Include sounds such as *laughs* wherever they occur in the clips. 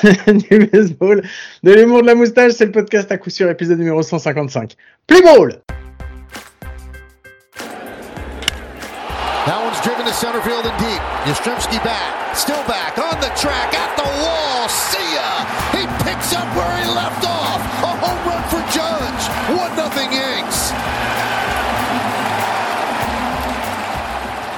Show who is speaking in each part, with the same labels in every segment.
Speaker 1: *laughs* du baseball, de l'humour de la moustache, c'est le podcast à coup sûr, épisode numéro 155. Play ball!
Speaker 2: That one's driven to center field and deep. Yastrzemski back, still back, on the track, at the wall. See ya! He picks up where he left off.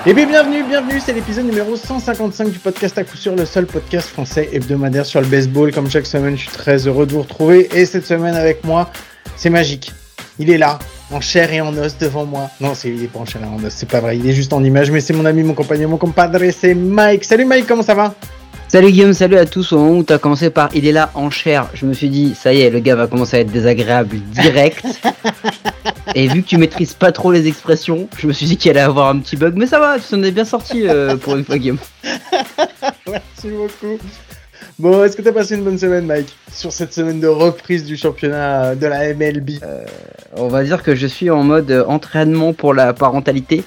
Speaker 1: Et bien bienvenue, bienvenue, c'est l'épisode numéro 155 du podcast à coup sûr, le seul podcast français hebdomadaire sur le baseball. Comme chaque semaine, je suis très heureux de vous retrouver. Et cette semaine avec moi, c'est magique. Il est là, en chair et en os devant moi. Non, c'est, il est pas en chair et en os, c'est pas vrai, il est juste en image, mais c'est mon ami, mon compagnon, mon compadre, c'est Mike. Salut Mike, comment ça va?
Speaker 3: Salut Guillaume, salut à tous. Au moment où tu as commencé par il est là en chair, je me suis dit, ça y est, le gars va commencer à être désagréable direct. *laughs* Et vu que tu maîtrises pas trop les expressions, je me suis dit qu'il allait avoir un petit bug, mais ça va, tu s'en es bien sorti euh, pour une fois, Guillaume. *laughs*
Speaker 1: Merci beaucoup. Bon, est-ce que t'as passé une bonne semaine, Mike, sur cette semaine de reprise du championnat de la MLB
Speaker 3: Euh, on va dire que je suis en mode entraînement pour la parentalité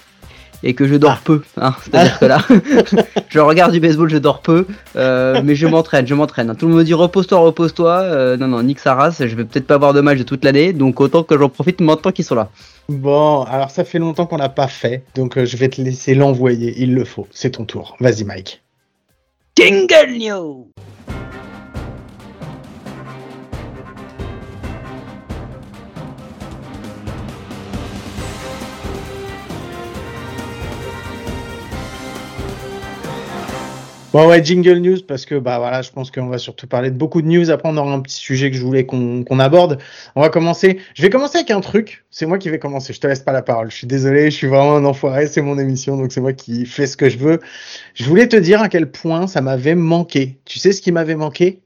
Speaker 3: et que je dors
Speaker 1: Ah.
Speaker 3: peu. Hein, C'est-à-dire que là, *laughs* *laughs* je regarde du baseball, je dors peu, euh, mais je m'entraîne, je m'entraîne. Tout le monde me dit repose-toi, repose-toi. Euh, non, non, nique sa race, je vais peut-être pas avoir de match de toute l'année, donc autant que j'en profite maintenant qu'ils sont là.
Speaker 1: Bon, alors ça fait longtemps qu'on n'a pas fait, donc euh, je vais te laisser l'envoyer, il le faut. C'est ton tour. Vas-y, Mike.
Speaker 3: Jingle New
Speaker 1: Bon ouais, jingle news parce que bah voilà, je pense qu'on va surtout parler de beaucoup de news. Après, on aura un petit sujet que je voulais qu'on aborde. On va commencer. Je vais commencer avec un truc. C'est moi qui vais commencer. Je te laisse pas la parole. Je suis désolé. Je suis vraiment un enfoiré. C'est mon émission, donc c'est moi qui fais ce que je veux. Je voulais te dire à quel point ça m'avait manqué. Tu sais ce qui m'avait manqué?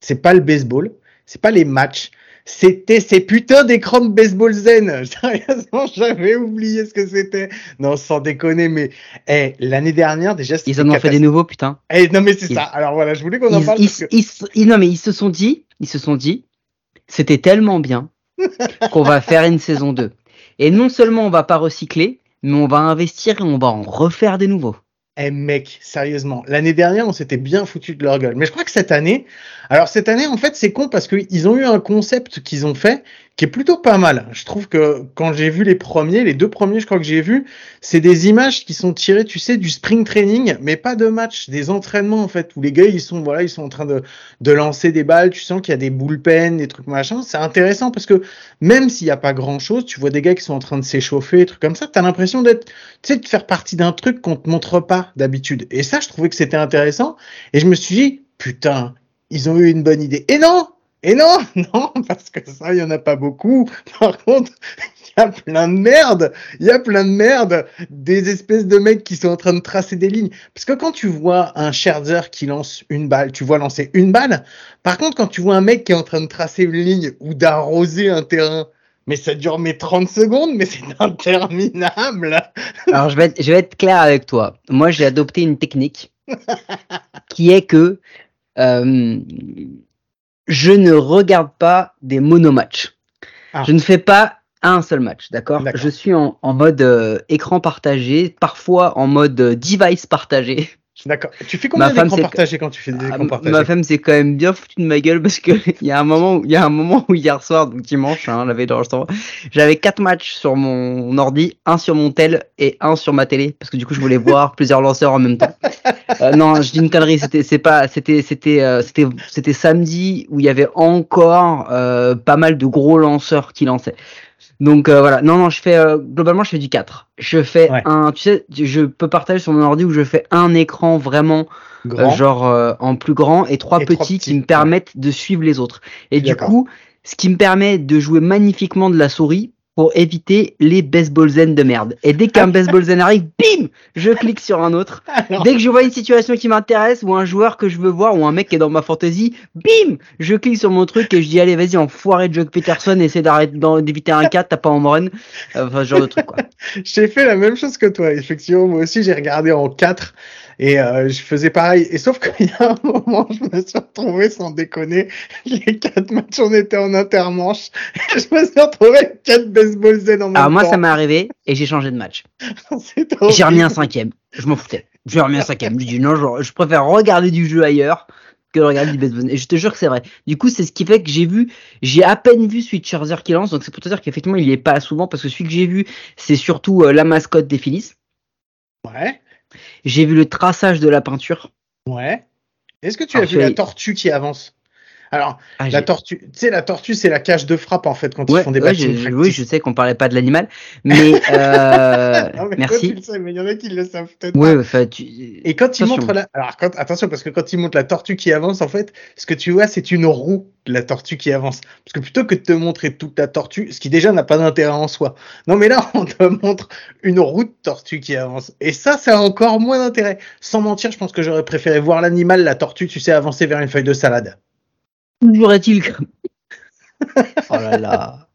Speaker 1: C'est pas le baseball. C'est pas les matchs. C'était ces putains d'écrans de baseball zen. *laughs* Sérieusement, j'avais oublié ce que c'était. Non, sans déconner, mais eh, l'année dernière déjà.
Speaker 3: Ils en ont fait des nouveaux, putain.
Speaker 1: Eh, non mais c'est
Speaker 3: Ils-
Speaker 1: ça. Alors voilà, je voulais qu'on en parle
Speaker 3: ils-
Speaker 1: parce que
Speaker 3: ils- ils- non mais ils se sont dit, ils se sont dit, c'était tellement bien *laughs* qu'on va faire une saison 2. Et non seulement on va pas recycler, mais on va investir et on va en refaire des nouveaux.
Speaker 1: Eh mec, sérieusement, l'année dernière on s'était bien foutu de leur gueule. Mais je crois que cette année, alors cette année en fait c'est con parce qu'ils ont eu un concept qu'ils ont fait qui est plutôt pas mal. Je trouve que quand j'ai vu les premiers, les deux premiers je crois que j'ai vu, c'est des images qui sont tirées, tu sais, du spring training, mais pas de match, des entraînements en fait où les gars ils sont voilà ils sont en train de de lancer des balles. Tu sens qu'il y a des bullpen, des trucs machin. C'est intéressant parce que même s'il y a pas grand chose, tu vois des gars qui sont en train de s'échauffer, des trucs comme ça. T'as l'impression d'être, tu sais, de faire partie d'un truc qu'on te montre pas d'habitude. Et ça, je trouvais que c'était intéressant. Et je me suis dit, putain, ils ont eu une bonne idée. Et non, et non, *laughs* non, parce que ça, il y en a pas beaucoup. Par contre, *laughs* il y a plein de merde. Il y a plein de merde. Des espèces de mecs qui sont en train de tracer des lignes. Parce que quand tu vois un Scherzer qui lance une balle, tu vois lancer une balle. Par contre, quand tu vois un mec qui est en train de tracer une ligne ou d'arroser un terrain, mais ça dure mes 30 secondes, mais c'est *laughs* interminable.
Speaker 3: Alors je vais être, je vais être clair avec toi. Moi j'ai adopté une technique qui est que euh, je ne regarde pas des monomatchs.
Speaker 1: Ah.
Speaker 3: Je ne fais pas un seul match, d'accord? Je suis en, en mode euh, écran partagé, parfois en mode euh, device partagé. *laughs*
Speaker 1: D'accord. Tu fais combien d'écrans
Speaker 3: c'est-
Speaker 1: partagés quand tu fais des
Speaker 3: Ah,
Speaker 1: écrans partagés?
Speaker 3: ma femme s'est quand même bien foutue de ma gueule parce que *laughs* il y a un moment où il y a un moment où hier soir donc dimanche hein, la veille j'avais quatre matchs sur mon ordi, un sur mon tel et un sur ma télé parce que du coup je voulais *laughs* voir plusieurs lanceurs en même temps. Euh, non, je dis une connerie, c'était c'est pas c'était c'était euh, c'était c'était samedi où il y avait encore euh, pas mal de gros lanceurs qui lançaient. Donc euh, voilà, non non, je fais euh, globalement je fais du 4. Je fais
Speaker 1: Ouais.
Speaker 3: un tu sais, je peux partager sur mon ordi où je fais un écran vraiment euh, genre euh, en plus grand et trois
Speaker 1: Et
Speaker 3: petits qui me permettent de suivre les autres. Et du coup, ce qui me permet de jouer magnifiquement de la souris pour éviter les baseball zen de merde. Et dès qu'un baseball zen arrive, bim, je clique sur un autre.
Speaker 1: Alors,
Speaker 3: Dès que je vois une situation qui m'intéresse ou un joueur que je veux voir ou un mec qui est dans ma fantasy, bim, je clique sur mon truc et je dis allez vas-y enfoiré de Jock Peterson, essaie d'éviter un 4, t'as pas en run, enfin ce genre de truc quoi. *laughs*
Speaker 1: j'ai fait la même chose que toi. Effectivement, moi aussi, j'ai regardé en 4 et euh, je faisais pareil. Et sauf *laughs* qu'il y a un moment, je me suis retrouvé, sans déconner, les quatre matchs, on était en intermanche. Et *laughs* je me suis retrouvé avec quatre baseball zen en même
Speaker 3: Alors moi
Speaker 1: temps.
Speaker 3: ça m'est arrivé et j'ai changé de match. *laughs* J'ai remis un cinquième. Je m'en foutais. J'ai remis un cinquième. J'ai dit non, je, je préfère regarder du jeu ailleurs que de regarder du baseball. Et je te jure que c'est vrai. Du coup, c'est ce qui fait que j'ai vu, j'ai à peine vu celui de Scherzer qui lance, donc c'est pour te dire qu'effectivement, il y est pas souvent parce que celui que j'ai vu, c'est surtout euh, la mascotte des Phillies.
Speaker 1: Ouais.
Speaker 3: J'ai vu le traçage de la peinture.
Speaker 1: Ouais. Est-ce que tu as vu la tortue qui avance? Alors,
Speaker 3: Ah,
Speaker 1: la tortue, tu sais, la tortue, c'est la cage de frappe en fait quand
Speaker 3: Ouais,
Speaker 1: ils font des
Speaker 3: ouais, oui, je sais qu'on parlait pas de l'animal, mais, *laughs* euh,
Speaker 1: Non, mais toi, tu
Speaker 3: merci.
Speaker 1: le sais, mais il y en a qui le savent peut-être
Speaker 3: Ouais, enfin, tu...
Speaker 1: Et quand ils
Speaker 3: Attention.
Speaker 1: montrent la, alors quand, attention parce que quand ils montrent la tortue qui avance, en fait, ce que tu vois, c'est une roue de la tortue qui avance. Parce que plutôt que de te montrer toute la tortue, ce qui déjà n'a pas d'intérêt en soi. Non, mais là, *laughs* on te montre une roue de tortue qui avance. Et ça, ça a encore moins d'intérêt. Sans mentir, je pense que j'aurais préféré voir l'animal, la tortue, tu sais, avancer vers une feuille de salade.
Speaker 3: Toujours est-il que... oh là là.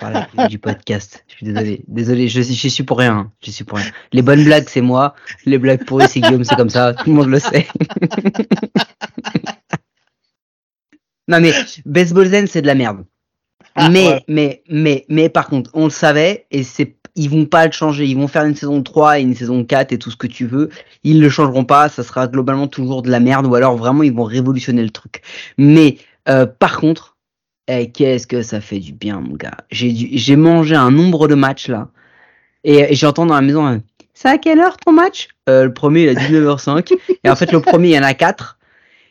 Speaker 3: Voilà, du podcast. Je suis désolé. Désolé, je, je suis pour rien. Je suis pour rien. Les bonnes blagues, c'est moi. Les blagues pourries, c'est Guillaume, c'est comme ça. Tout le monde le sait. *laughs* non mais, Baseball Zen, c'est de la merde.
Speaker 1: Ah,
Speaker 3: mais,
Speaker 1: ouais.
Speaker 3: mais, mais, mais par contre, on le savait et c'est, ils vont pas le changer. Ils vont faire une saison 3 et une saison 4 et tout ce que tu veux. Ils le changeront pas. Ça sera globalement toujours de la merde ou alors vraiment ils vont révolutionner le truc. Mais, euh, par contre, eh, qu'est-ce que ça fait du bien, mon gars. J'ai mangé un nombre de matchs là. Et, j'entends dans la maison, euh, c'est à quelle heure ton match? Euh, Le premier, il a 19h05. et en fait, le premier, il y en a 4.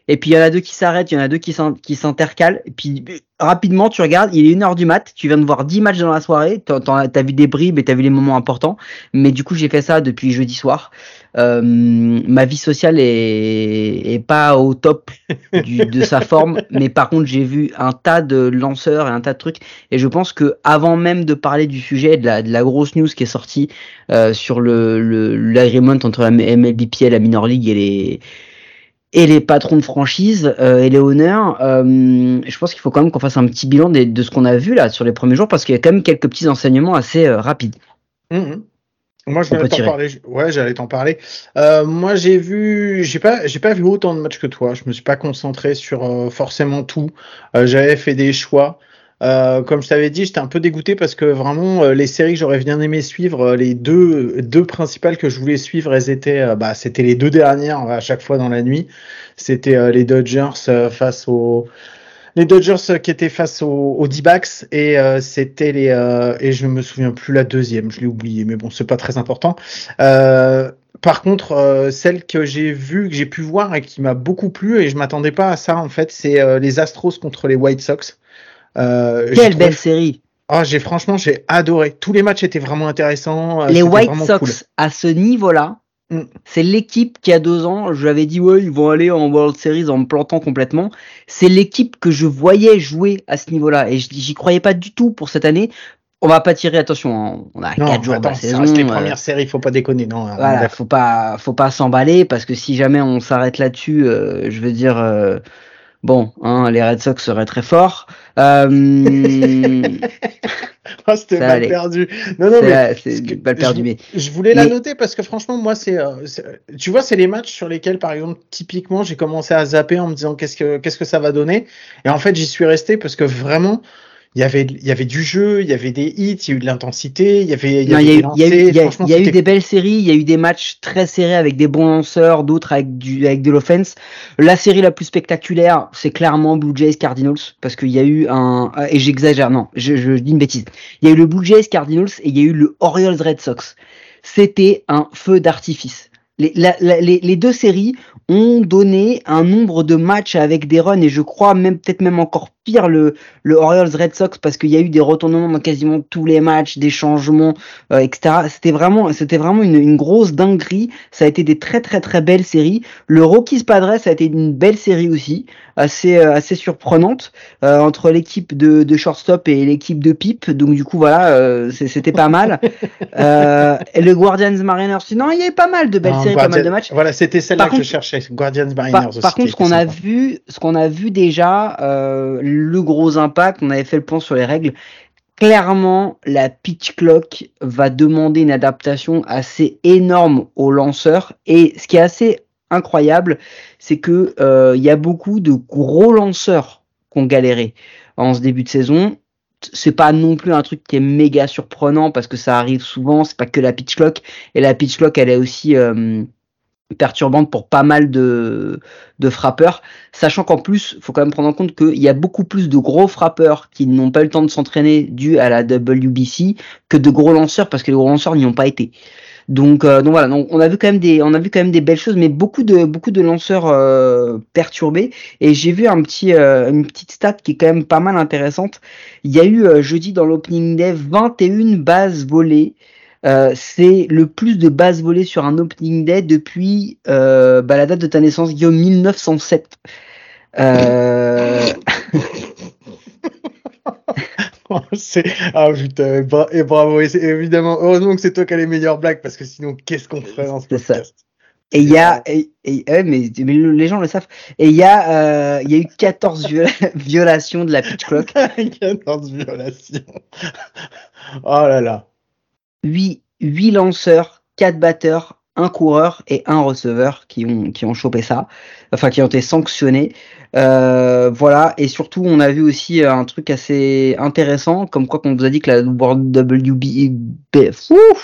Speaker 3: Et puis il y en a deux qui s'arrêtent, il y en a deux qui s'in- qui s'intercalent. Et puis rapidement, tu regardes, il est 1h du mat, tu viens de voir 10 matchs dans la soirée, t'as vu des bribes et t'as vu les moments importants. Mais du coup, j'ai fait ça depuis jeudi soir. Euh, ma vie sociale est, est pas au top du, de sa forme, *laughs* mais par contre, j'ai vu un tas de lanceurs et un tas de trucs. Et je pense que avant même de parler du sujet, de la, de la grosse news qui est sortie euh, sur le l'agreement entre la MLBPA, la minor league et les et les patrons de franchise euh, et les honneurs, euh, je pense qu'il faut quand même qu'on fasse un petit bilan des- de, ce qu'on a vu là sur les premiers jours parce qu'il y a quand même quelques petits enseignements assez euh, rapides.
Speaker 1: Mhm. Moi, je vais t'en parler. Ouais, j'allais t'en parler. Euh, moi, j'ai vu, j'ai pas, j'ai pas vu autant de matchs que toi. Je me suis pas concentré sur euh, forcément tout. Euh, J'avais fait des choix. Euh, comme je t'avais dit, j'étais un peu dégoûté parce que vraiment euh, les séries que j'aurais bien aimé suivre, euh, les deux deux principales que je voulais suivre, elles étaient, bah, c'était les deux dernières à chaque fois dans la nuit. C'était euh, les Dodgers euh, face aux les Dodgers euh, qui étaient face aux, aux D-backs et euh, c'était les euh, et je me souviens plus la deuxième, je l'ai oublié, mais bon c'est pas très important. Euh, par contre, euh, celle que j'ai vue, que j'ai pu voir et qui m'a beaucoup plu et je m'attendais pas à ça en fait, c'est euh, les Astros contre les White Sox. Euh,
Speaker 3: Quelle
Speaker 1: trouvé-
Speaker 3: belle série
Speaker 1: Ah, j'ai franchement j'ai adoré. Tous les matchs étaient vraiment intéressants.
Speaker 3: Les White Sox
Speaker 1: cool.
Speaker 3: à ce niveau-là. C'est l'équipe qui a deux ans, je l'avais dit ouais ils vont aller en World Series en me plantant complètement. C'est l'équipe que je voyais jouer à ce niveau-là et j'y croyais pas du tout pour cette année. On va pas tirer attention, hein, on a
Speaker 1: Non,
Speaker 3: quatre jours de
Speaker 1: attends,
Speaker 3: la
Speaker 1: ça
Speaker 3: saison.
Speaker 1: reste les
Speaker 3: euh,
Speaker 1: premières séries, faut pas déconner, non. on est
Speaker 3: Voilà, faut pas, faut pas s'emballer parce que si jamais on s'arrête là-dessus, euh, je veux dire, euh, bon, hein, les Red Sox seraient très forts. *laughs* *laughs*
Speaker 1: Ah, *laughs* c'était
Speaker 3: allait.
Speaker 1: perdu. Non, non, mais
Speaker 3: c'est
Speaker 1: je,
Speaker 3: mais
Speaker 1: je voulais la noter parce que franchement, moi, c'est, euh, c'est- tu vois, c'est les matchs sur lesquels, par exemple, typiquement, j'ai commencé à zapper en me disant qu'est-ce que, qu'est-ce que ça va donner. Et en fait, j'y suis resté parce que vraiment, il y avait, il y avait du jeu, il y avait des hits, il y a eu de l'intensité, il y avait, il y
Speaker 3: a eu, des belles séries, il y a eu des matchs très serrés avec des bons lanceurs, d'autres avec du avec de l'offense. La série la plus spectaculaire, c'est clairement Blue Jays Cardinals parce qu'il y a eu un et j'exagère non, je, je dis une bêtise. Il y a eu le Blue Jays Cardinals et il y a eu le Orioles Red Sox. C'était un feu d'artifice. Les, la- la- les, les deux séries ont donné un nombre de matchs avec des runs et je crois même peut-être même encore pire le le Orioles Red Sox parce qu'il y a eu des retournements dans quasiment tous les matchs, des changements euh, etc. C'était vraiment, c'était vraiment une, une grosse dinguerie. Ça a été des très très très belles séries. Le Rockies Padres a été une belle série aussi, assez euh, assez surprenante euh, entre l'équipe de, de shortstop et l'équipe de pipe. Donc du coup voilà, euh, c'était pas mal. *laughs* euh, et le Guardians Mariners, sinon il y avait pas mal de belles
Speaker 1: Non,
Speaker 3: séries, pas mal de matchs.
Speaker 1: Voilà, c'était celle-là que je cherchais. Guardians Mariners
Speaker 3: Par,
Speaker 1: aussi.
Speaker 3: par contre, ce qu'on a vu, ce qu'on a vu déjà, euh, le gros impact, on avait fait le point sur les règles. Clairement, la pitch clock va demander une adaptation assez énorme aux lanceurs. Et ce qui est assez incroyable, c'est que euh, il y a beaucoup de gros lanceurs qui ont galéré en ce début de saison. C'est pas non plus un truc qui est méga surprenant parce que ça arrive souvent. C'est pas que la pitch clock et la pitch clock, elle est aussi euh, perturbante pour pas mal de, de frappeurs, sachant qu'en plus, faut quand même prendre en compte qu'il y a beaucoup plus de gros frappeurs qui n'ont pas eu le temps de s'entraîner dû à la WBC que de gros lanceurs parce que les gros lanceurs n'y ont pas été. Donc, euh, donc voilà, donc on a vu quand même des, on a vu quand même des belles choses, mais beaucoup de, beaucoup de lanceurs euh, perturbés. Et j'ai vu un petit, euh, une petite stat qui est quand même pas mal intéressante. Il y a eu jeudi dans l'opening day 21 bases volées. C'est le plus de bases volées sur un opening day depuis bah, la date de ta naissance, Guillaume, 1907. *laughs*
Speaker 1: ah putain, et bravo, et évidemment, heureusement que c'est toi qui as les meilleures blagues, parce que sinon, qu'est-ce qu'on ferait dans ce podcast?
Speaker 3: Et il y a, et, mais, les gens le savent. Et il y a, euh, il y a eu 14 violations de la pitch clock. *laughs*
Speaker 1: 14 violations. Oh là là.
Speaker 3: 8, 8 lanceurs, 4 batteurs, un coureur et un receveur qui ont, qui ont chopé ça, enfin qui ont été sanctionnés. Euh, voilà, et surtout on a vu aussi euh, un truc assez intéressant, comme quoi qu'on vous a dit que la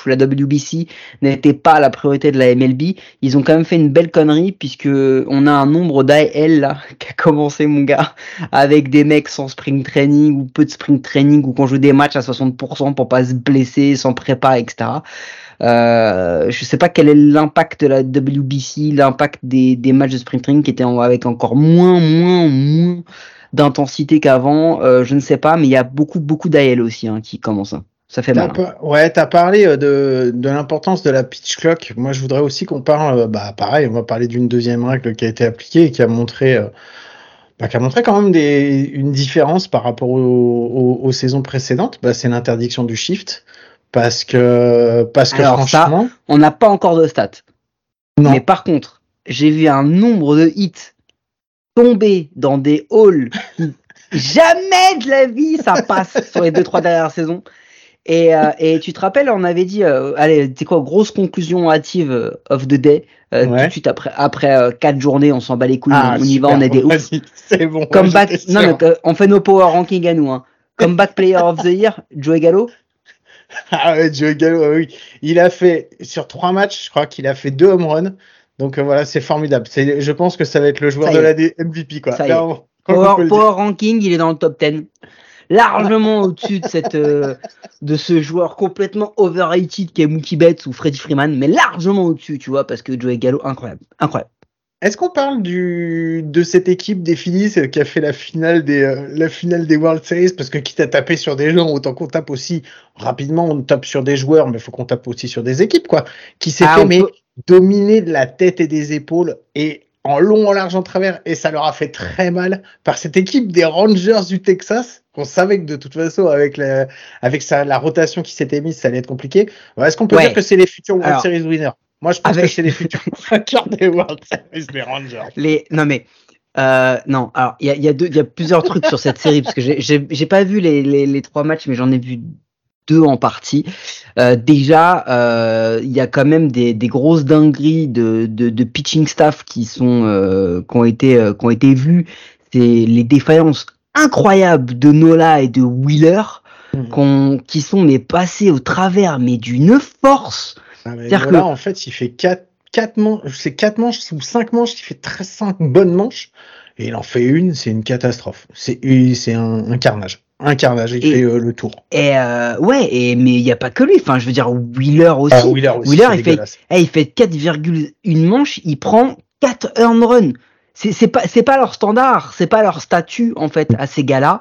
Speaker 3: la WBC n'était pas la priorité de la MLB, ils ont quand même fait une belle connerie puisque on a un nombre d'AL là *laughs* qui a commencé mon gars avec des mecs sans spring training ou peu de spring training ou qu'on joue des matchs à 60% pour pas se blesser, sans prépa, etc. Euh, je sais pas quel est l'impact de la WBC, l'impact des, des matchs de sprint training qui étaient avec encore moins, moins, moins d'intensité qu'avant. Euh, je ne sais pas, mais il y a beaucoup, beaucoup d'AL aussi hein, qui commencent. Hein. Ça fait mal.
Speaker 1: Hein. Ouais, t'as parlé euh, de, de l'importance de la pitch clock. Moi, je voudrais aussi qu'on parle, bah, pareil, on va parler d'une deuxième règle qui a été appliquée et qui a montré, bah, qui a montré quand même des, une différence par rapport aux, aux, saisons précédentes. Bah, c'est l'interdiction du shift. Parce que, parce que franchement.
Speaker 3: on n'a pas encore de stats. Non. Mais par contre, j'ai vu un nombre de hits tomber dans des halls. *laughs* Jamais de la vie ça passe *laughs* sur les deux trois dernières saisons. Et, euh, et tu te rappelles, on avait dit, euh, allez, c'est quoi, grosse conclusion hâtive euh, of the day. Euh, Tout de suite après, après quatre journées, on s'en bat les couilles, ah, on y va, on est des *laughs* ouf.
Speaker 1: C'est bon.
Speaker 3: Comeback, non, mais, on fait nos power rankings à nous. Hein. Comeback player of the year, Joey Gallo. *laughs*
Speaker 1: ah ouais, Joey Gallo, oui. Il a fait, sur trois matchs, je crois qu'il a fait deux home runs. Donc euh, voilà, c'est formidable. Je pense que ça va être le joueur de la MVP, quoi. *laughs*
Speaker 3: power, ranking, il est dans le top 10. Largement *laughs* au-dessus de cette, euh, de ce joueur complètement overrated qui est Mookie Betts ou Freddie Freeman, mais largement au-dessus, tu vois, parce que Joey Gallo, incroyable, incroyable.
Speaker 1: Est-ce qu'on parle du, de cette équipe des Phillies qui a fait la finale des, euh, la finale des World Series? Parce que quitte à taper sur des gens, autant qu'on tape aussi rapidement, on tape sur des joueurs, mais il faut qu'on tape aussi sur des équipes, quoi. Qui s'est ah, fait mais, dominer de la tête et des épaules et en long, en large, en travers. Et ça leur a fait très mal par cette équipe des Rangers du Texas, qu'on savait que de toute façon, avec la, avec sa, la rotation qui s'était mise, ça allait être compliqué. Est-ce qu'on peut dire que c'est les futurs World Series winners? Moi, je pense que c'est les futurs *laughs* vainqueurs des World Series, les Rangers.
Speaker 3: Les, non, mais. Euh, non, alors il y a, y, a y a plusieurs trucs sur cette série parce que j'ai pas vu les, les, les, trois matchs, mais j'en ai vu deux en partie. Euh, déjà, euh, il y a quand même des, des grosses dingueries de, de, de, pitching staff qui sont qui ont été qui ont été vues. C'est les défaillances incroyables de Nola et de Wheeler mmh. qui sont mais passées au travers, mais d'une force.
Speaker 1: Ah, que... là, en fait, il fait 4, 4 manches, c'est 4 manches ou 5 manches, il fait très 5 bonnes manches, et il en fait une, c'est une catastrophe. C'est c'est un, un, carnage. Un carnage, il fait euh, le tour.
Speaker 3: Et euh, ouais, et, mais il n'y a pas que lui. Enfin, je veux dire, Wheeler aussi. Ah, Wheeler, aussi, Wheeler il, fait, eh, il fait 4,1 manches, il prend 4 earn runs c'est pas c'est pas leur standard, c'est pas leur statut en fait à ces gars-là.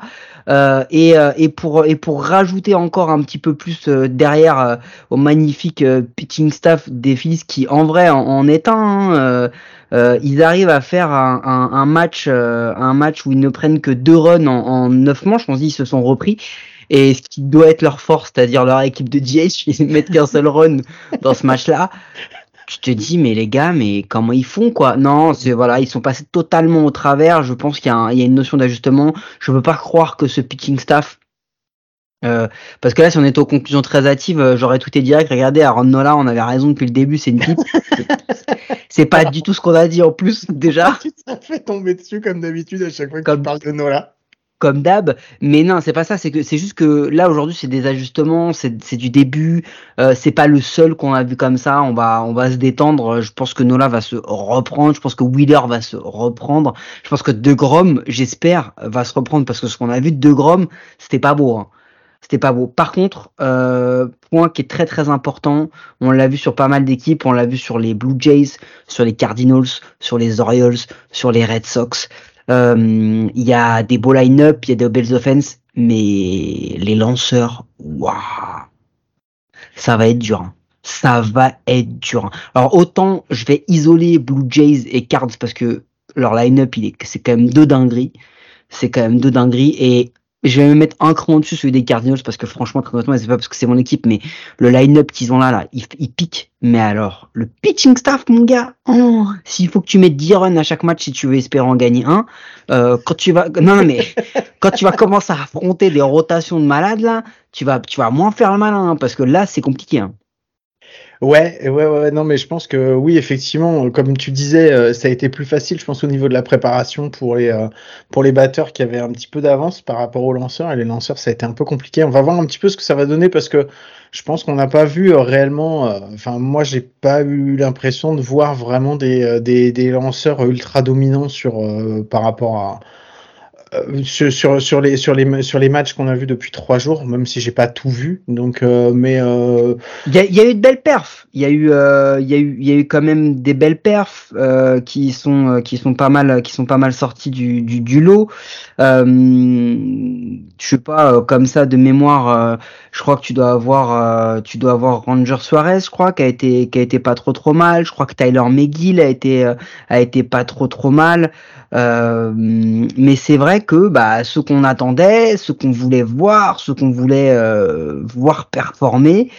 Speaker 3: Euh, et, euh, et pour et pour rajouter encore un petit peu plus euh, derrière au magnifique pitching staff des Phillies qui en vrai en, est un, hein, ils arrivent à faire un, match un match où ils ne prennent que deux runs en, en neuf manches. On se dit ils se sont repris. Et ce qui doit être leur force, c'est-à-dire leur équipe de DH, *laughs* ils mettent qu'un seul run dans ce match-là tu te dis mais les gars mais comment ils font quoi? Non c'est voilà ils sont passés totalement au travers je pense qu'il y, a une notion d'ajustement je peux pas croire que ce pitching staff euh, parce que là, si on était aux conclusions très hâtives, euh, j'aurais tout été direct. Regardez, Aaron Nola, on avait raison depuis le début, c'est une pipe. *laughs* c'est pas du tout ce qu'on a dit en plus, déjà. *laughs*
Speaker 1: Tu fait tomber dessus comme d'habitude à chaque fois que tu parles de Nola.
Speaker 3: Comme d'hab. Mais non, c'est pas ça. C'est que c'est juste que là aujourd'hui, c'est des ajustements, c'est du début. Euh, c'est pas le seul qu'on a vu comme ça. On va on va se détendre. Je pense que Nola va se reprendre. Je pense que Wheeler va se reprendre. Je pense que De Grom, j'espère, va se reprendre parce que ce qu'on a vu de De Grom, c'était pas beau. Hein. C'était pas beau. Par contre, euh, point qui est très très important, on l'a vu sur pas mal d'équipes, on l'a vu sur les Blue Jays, sur les Cardinals, sur les Orioles, sur les Red Sox. Euh, il y a des beaux line-up, il y a des belles offenses, mais les lanceurs, waouh, ça va être dur. Hein. Ça va être dur. Hein. Alors autant je vais isoler Blue Jays et Cards parce que leur line-up, il est, c'est quand même deux dingueries. C'est quand même deux dingueries et je vais me mettre un cran dessus celui des Cardinals parce que franchement, très honnêtement, c'est pas parce que c'est mon équipe, mais le line-up qu'ils ont là, là, il, il, pique. Mais alors, le pitching staff, mon gars, oh, s'il faut que tu mettes 10 runs à chaque match si tu veux espérer en gagner un, euh, quand tu vas, non, mais *laughs* quand tu vas commencer à affronter des rotations de malades là, tu vas, tu vas moins faire le malin hein, parce que là, c'est compliqué. Hein.
Speaker 1: Ouais, ouais, ouais, non, mais je pense que oui, effectivement, comme tu disais, euh, ça a été plus facile, je pense, au niveau de la préparation pour les, euh, pour les batteurs qui avaient un petit peu d'avance par rapport aux lanceurs. Et les lanceurs, ça a été un peu compliqué. On va voir un petit peu ce que ça va donner parce que je pense qu'on n'a pas vu euh, réellement, enfin, moi, j'ai pas eu l'impression de voir vraiment des, des, des lanceurs ultra dominants sur, par rapport à, sur, sur, les, sur, les, sur les matchs qu'on a vus depuis trois jours, même si j'ai pas tout vu. Donc, euh, mais
Speaker 3: euh, il y, a, eu de belles perfs. Il y a eu, y y a eu quand même des belles perfs qui sont, qui sont pas mal, qui sont pas mal sortis du, lot. je sais pas, comme ça de mémoire, je crois que tu dois avoir, tu dois avoir Ranger Suarez, je crois, qui a été, qui a été pas trop trop mal. Je crois que Tyler McGill a été, a été pas trop trop mal. Euh, mais c'est vrai que bah, ce qu'on attendait, ce qu'on voulait voir, ce qu'on voulait euh, voir performer,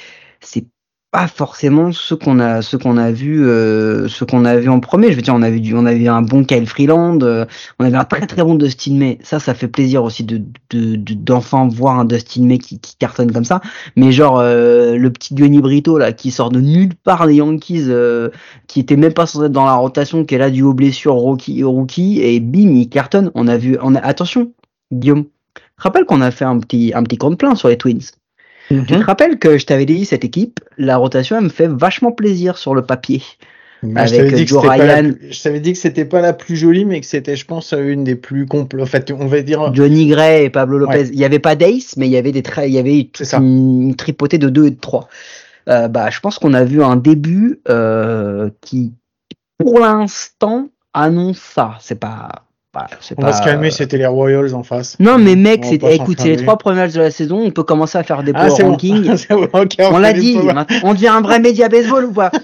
Speaker 3: c'est pas forcément ce qu'on a ce qu'on a vu euh, ce qu'on a vu en premier. Je veux dire on a vu du, on a vu un bon Kyle Freeland euh, on avait un très très bon Dustin May. Ça ça fait plaisir aussi de d'enfin de, voir un Dustin May qui, qui, cartonne comme ça. Mais genre euh, le petit Johnny Brito là qui sort de nulle part des Yankees qui était même pas censé être dans la rotation qui est là du haut blessure rookie rookie et bim il cartonne. On a vu on attention Guillaume rappelle qu'on a fait un petit un petit compte plein sur les Twins? Tu te mhm. rappelles que je t'avais dit cette équipe, la rotation elle me fait vachement plaisir sur le papier.
Speaker 1: avec Ryan. je t'avais dit que c'était pas la plus jolie, mais que c'était, je pense, une des plus complètes. En fait, on va dire.
Speaker 3: Johnny Gray et Pablo Lopez. Il y avait pas d'Ace, mais il y avait des il y avait une, tripotée de 2 et de 3. Euh, bah, je pense qu'on a vu un début euh, qui, pour l'instant, annonce ça. C'est pas
Speaker 1: bah, on va se calmer, c'était les Royals en face.
Speaker 3: Non, mais mec, c'est, écoute, c'est les trois premiers matchs de la saison, on peut commencer à faire des ah, power rankings. *laughs* on, l'a dit, on devient un vrai média baseball ou pas? *laughs*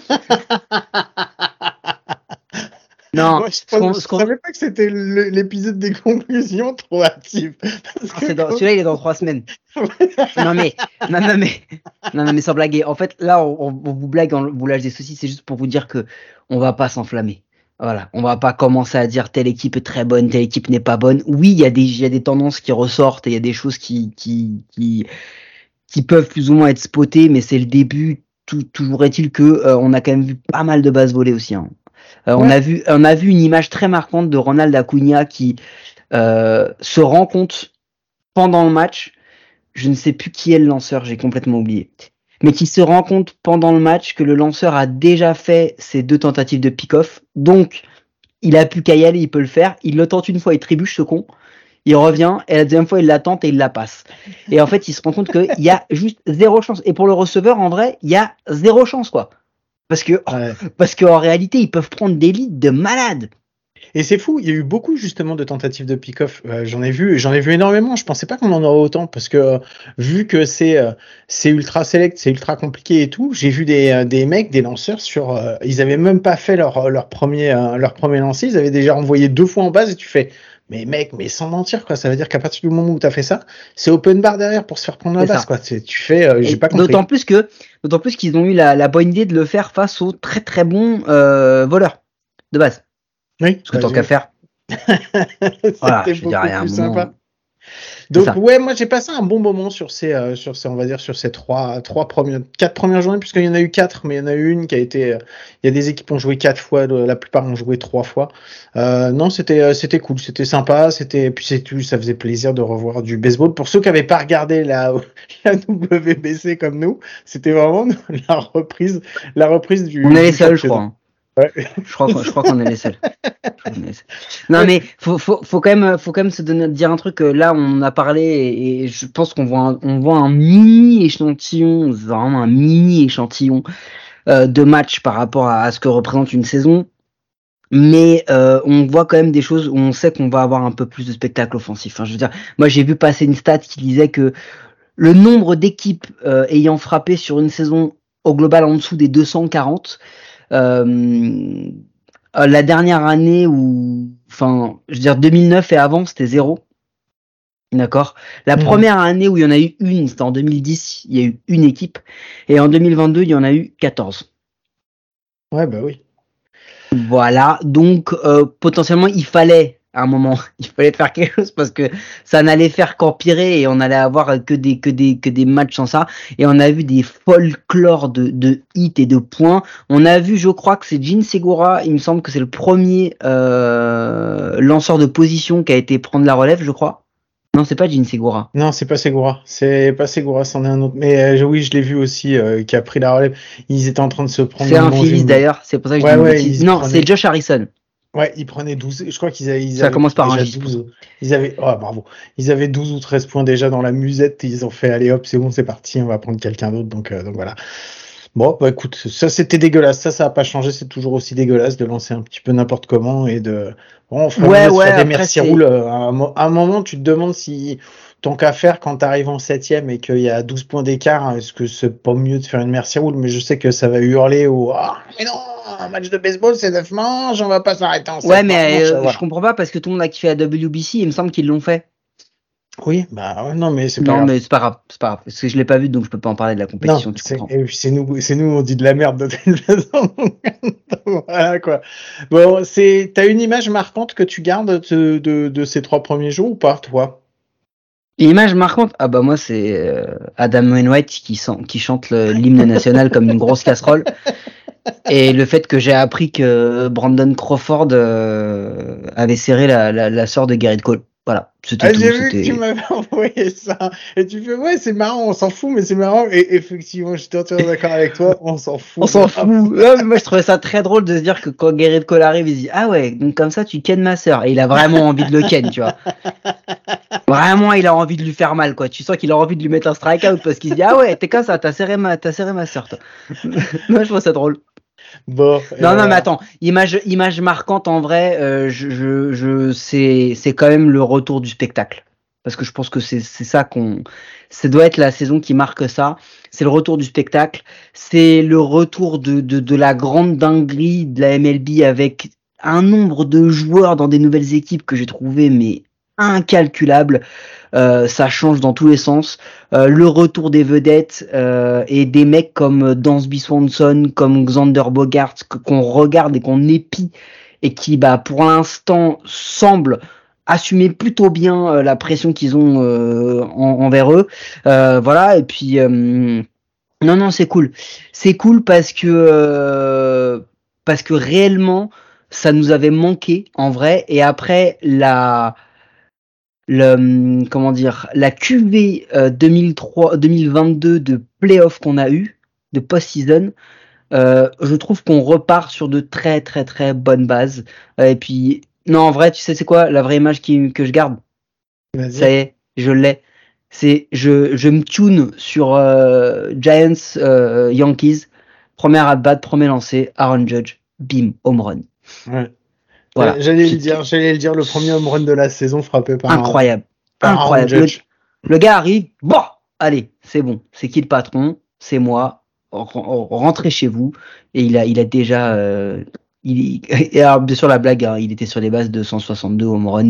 Speaker 1: Non, je ne savais pas que c'était l'épisode des conclusions trop actif.
Speaker 3: Ah, celui-là, il est dans trois semaines. *laughs* non, mais, non, non, mais, non, mais sans blaguer. En fait, là, on, vous blague, on vous lâche des soucis, c'est juste pour vous dire que on va pas s'enflammer. Voilà, on va pas commencer à dire telle équipe est très bonne, telle équipe n'est pas bonne. Oui, il y a des il y a des tendances qui ressortent et il y a des choses qui qui qui qui peuvent plus ou moins être spotées, mais c'est le début. Tout, toujours est-il que euh, on a quand même vu pas mal de bases volées aussi. Hein. Euh, on a vu on a vu une image très marquante de Ronald Acuna qui euh, se rend compte pendant le match. Je ne sais plus qui est le lanceur, j'ai complètement oublié mais qui se rend compte pendant le match que le lanceur a déjà fait ses deux tentatives de pick-off. Donc, il a plus qu'à y aller, il peut le faire. Il le tente une fois, il trébuche ce con. Il revient, et la deuxième fois, il la tente et il la passe. Et en fait, il se rend compte qu'il y a juste zéro chance. Et pour le receveur, en vrai, il y a zéro chance, quoi. Parce que, parce qu'en réalité, ils peuvent prendre des leads de malades.
Speaker 1: Et c'est fou, il y a eu beaucoup justement de tentatives de pick-off. Euh, j'en ai vu, j'en ai vu énormément. Je pensais pas qu'on en aurait autant parce que euh, vu que c'est euh, c'est ultra select, c'est ultra compliqué et tout, j'ai vu des, des mecs, des lanceurs sur, ils avaient même pas fait leur leur premier leur premier lancer, ils avaient déjà envoyé deux fois en base et tu fais. Mais mec, mais sans mentir quoi, ça veut dire qu'à partir du moment où tu as fait ça, c'est open bar derrière pour se faire prendre la base quoi. Tu fais, j'ai pas compris.
Speaker 3: D'autant plus que, d'autant plus qu'ils ont eu la, la bonne idée de le faire face aux très très bons voleurs de base.
Speaker 1: Oui.
Speaker 3: Parce que tant qu'à faire. *laughs*
Speaker 1: voilà, je veux dire, rien. Sympa. Donc ouais, moi j'ai passé un bon moment sur ces, euh, sur ces, on va dire sur ces trois, trois premières, quatre premières journées, puisqu'il y en a eu quatre, mais il y en a eu une qui a été, euh, il y a des équipes qui ont joué quatre fois, la plupart ont joué trois fois. Euh, non, c'était, euh, c'était cool, c'était sympa, c'était, puis c'est tout, ça faisait plaisir de revoir du baseball. Pour ceux qui n'avaient pas regardé la, *laughs* la WBC comme nous, c'était vraiment *laughs* la reprise, la reprise du.
Speaker 3: On est les seuls, je crois. Je crois, je crois qu'on est les seuls. Non mais faut, quand même, faut quand même se dire un truc. euh, Là, on a parlé et, je pense qu'on voit, un, voit un mini échantillon, vraiment un mini échantillon euh, de match par rapport à, ce que représente une saison. Mais euh, on voit quand même des choses où on sait qu'on va avoir un peu plus de spectacle offensif. Hein. Je veux dire, moi j'ai vu passer une stat qui disait que le nombre d'équipes ayant frappé sur une saison au global en dessous des 240 euh, la dernière année où, enfin, je veux dire 2009 et avant, c'était zéro. D'accord? La
Speaker 1: Mhm.
Speaker 3: première année où il y en a eu une, c'était en 2010, il y a eu une équipe, et en 2022, il y en a eu 14.
Speaker 1: Ouais, bah oui.
Speaker 3: Voilà, donc euh, potentiellement il fallait à un moment, *laughs* il fallait faire quelque chose parce que ça n'allait faire qu'empirer et on allait avoir que des que des que des matchs sans ça et on a vu des folklores de de hits et de points. On a vu, je crois que c'est Jin Segura, il me semble que c'est le premier euh, lanceur de position qui a été prendre la relève, je crois. Non, c'est pas Jin Segura.
Speaker 1: Non, c'est pas Segura. C'est pas Segura, c'en est un autre. Mais euh, oui, je l'ai vu aussi, euh, qui a pris la relève. Ils étaient en train de se prendre.
Speaker 3: C'est un Phillies d'ailleurs, c'est pour ça que je
Speaker 1: Ouais,
Speaker 3: dis
Speaker 1: ouais,
Speaker 3: Non, c'est Josh Harrison.
Speaker 1: Ouais, ils prenaient 12. Je crois qu'ils avaient. ils
Speaker 3: Ça
Speaker 1: avaient
Speaker 3: commence par un
Speaker 1: déjà
Speaker 3: J.
Speaker 1: 12. Ils avaient. Oh, bravo. Ils avaient 12 ou 13 points déjà dans la musette. et Ils ont fait, allez hop, c'est bon, c'est parti, on va prendre quelqu'un d'autre. Donc, euh, donc voilà. Bon, bah écoute, ça c'était dégueulasse. Ça, ça a pas changé. C'est toujours aussi dégueulasse de lancer un petit peu n'importe comment et de. Bon, on fera
Speaker 3: Ouais, ouais,
Speaker 1: des merci roules. euh, À un, moment, tu te demandes si tant qu'à faire quand t'arrives en septième et qu'il y a 12 points d'écart, est-ce que c'est pas mieux de faire une merci roule Mais je sais que ça va hurler au Ah, mais non, un match de baseball c'est 9 manches, on va pas s'arrêter en
Speaker 3: Ouais, mais
Speaker 1: manches,
Speaker 3: euh,
Speaker 1: voilà.
Speaker 3: je comprends pas parce que tout le monde a kiffé à WBC, il me semble qu'ils l'ont fait.
Speaker 1: Oui, bah non, mais c'est pas
Speaker 3: Non,
Speaker 1: grave.
Speaker 3: mais c'est pas grave, c'est pas grave. Parce que je l'ai pas vu, donc je peux pas en parler de la compétition,
Speaker 1: c'est, nous, c'est nous, on dit de la merde de toute façon. *laughs* voilà quoi. Bon, c'est, t'as une image marquante que tu gardes de, de, de ces trois premiers jours ou pas, toi?
Speaker 3: Une image marquante, ah bah moi c'est euh, Adam Wainwright qui, sent- qui chante l'hymne national comme une grosse casserole. *laughs* Et le fait que j'ai appris que Brandon Crawford euh, avait serré la, la, la sœur de Garrett Cole. Voilà, c'était
Speaker 1: Ah,
Speaker 3: tout.
Speaker 1: j'ai vu que tu m'avais envoyé ça. Et tu fais, ouais, c'est marrant, on s'en fout, mais c'est marrant. Et effectivement, j'étais entièrement d'accord avec toi, on s'en fout.
Speaker 3: On s'en fout. Ouais, mais moi, je trouvais ça très drôle de se dire que quand Garrett Cole arrive, il se dit Ah ouais, donc comme ça, tu ken ma sœur. Et il a vraiment envie de le ken, tu vois. *laughs* Vraiment, il a envie de lui faire mal, quoi. Tu sens qu'il a envie de lui mettre un strikeout parce qu'il se dit Ah ouais, t'es comme ça, t'as serré ma, t'as serré ma sœur, toi. *laughs* moi, je trouve ça drôle.
Speaker 1: Bon.
Speaker 3: Non, non,
Speaker 1: voilà.
Speaker 3: mais attends, image, image marquante en vrai, euh, je, je, je, c'est, c'est quand même le retour du spectacle. Parce que je pense que c'est, c'est ça qu'on, ça doit être la saison qui marque ça. C'est le retour du spectacle. C'est le retour de, de, de la grande dinguerie de la MLB avec un nombre de joueurs dans des nouvelles équipes que j'ai trouvé, mais incalculable. Euh, ça change dans tous les sens. Euh, le retour des vedettes euh, et des mecs comme Dansby Swanson, comme Xander Bogart, qu'on regarde et qu'on épie et qui, bah, pour l'instant, semblent assumer plutôt bien euh, la pression qu'ils ont euh, en- envers eux. Euh, voilà. Et puis, euh, non, non, c'est cool. C'est cool parce que euh, parce que réellement, ça nous avait manqué en vrai. Et après la le hum, comment dire la QV euh, 2003 2022 de playoff qu'on a eu de post-season euh, je trouve qu'on repart sur de très très très bonnes bases. Euh, et puis non en vrai tu sais c'est quoi la vraie image qui, que je garde? Ça y est je l'ai. C'est je je me tune sur euh, Giants euh, Yankees. Première at bat premier lancé Aaron Judge bim home run.
Speaker 1: Ouais.
Speaker 3: Voilà.
Speaker 1: J'allais le dire, j'allais le dire, le premier home run de la saison frappé par un-
Speaker 3: incroyable
Speaker 1: par Aaron
Speaker 3: incroyable Le- gars arrive, bon, allez, c'est bon, c'est qui le patron? C'est moi. Ren- ren- Rentrez chez vous. Et il a, il a déjà, euh, il, *laughs* et alors, bien sûr la blague, hein, il était sur les bases de 162 home run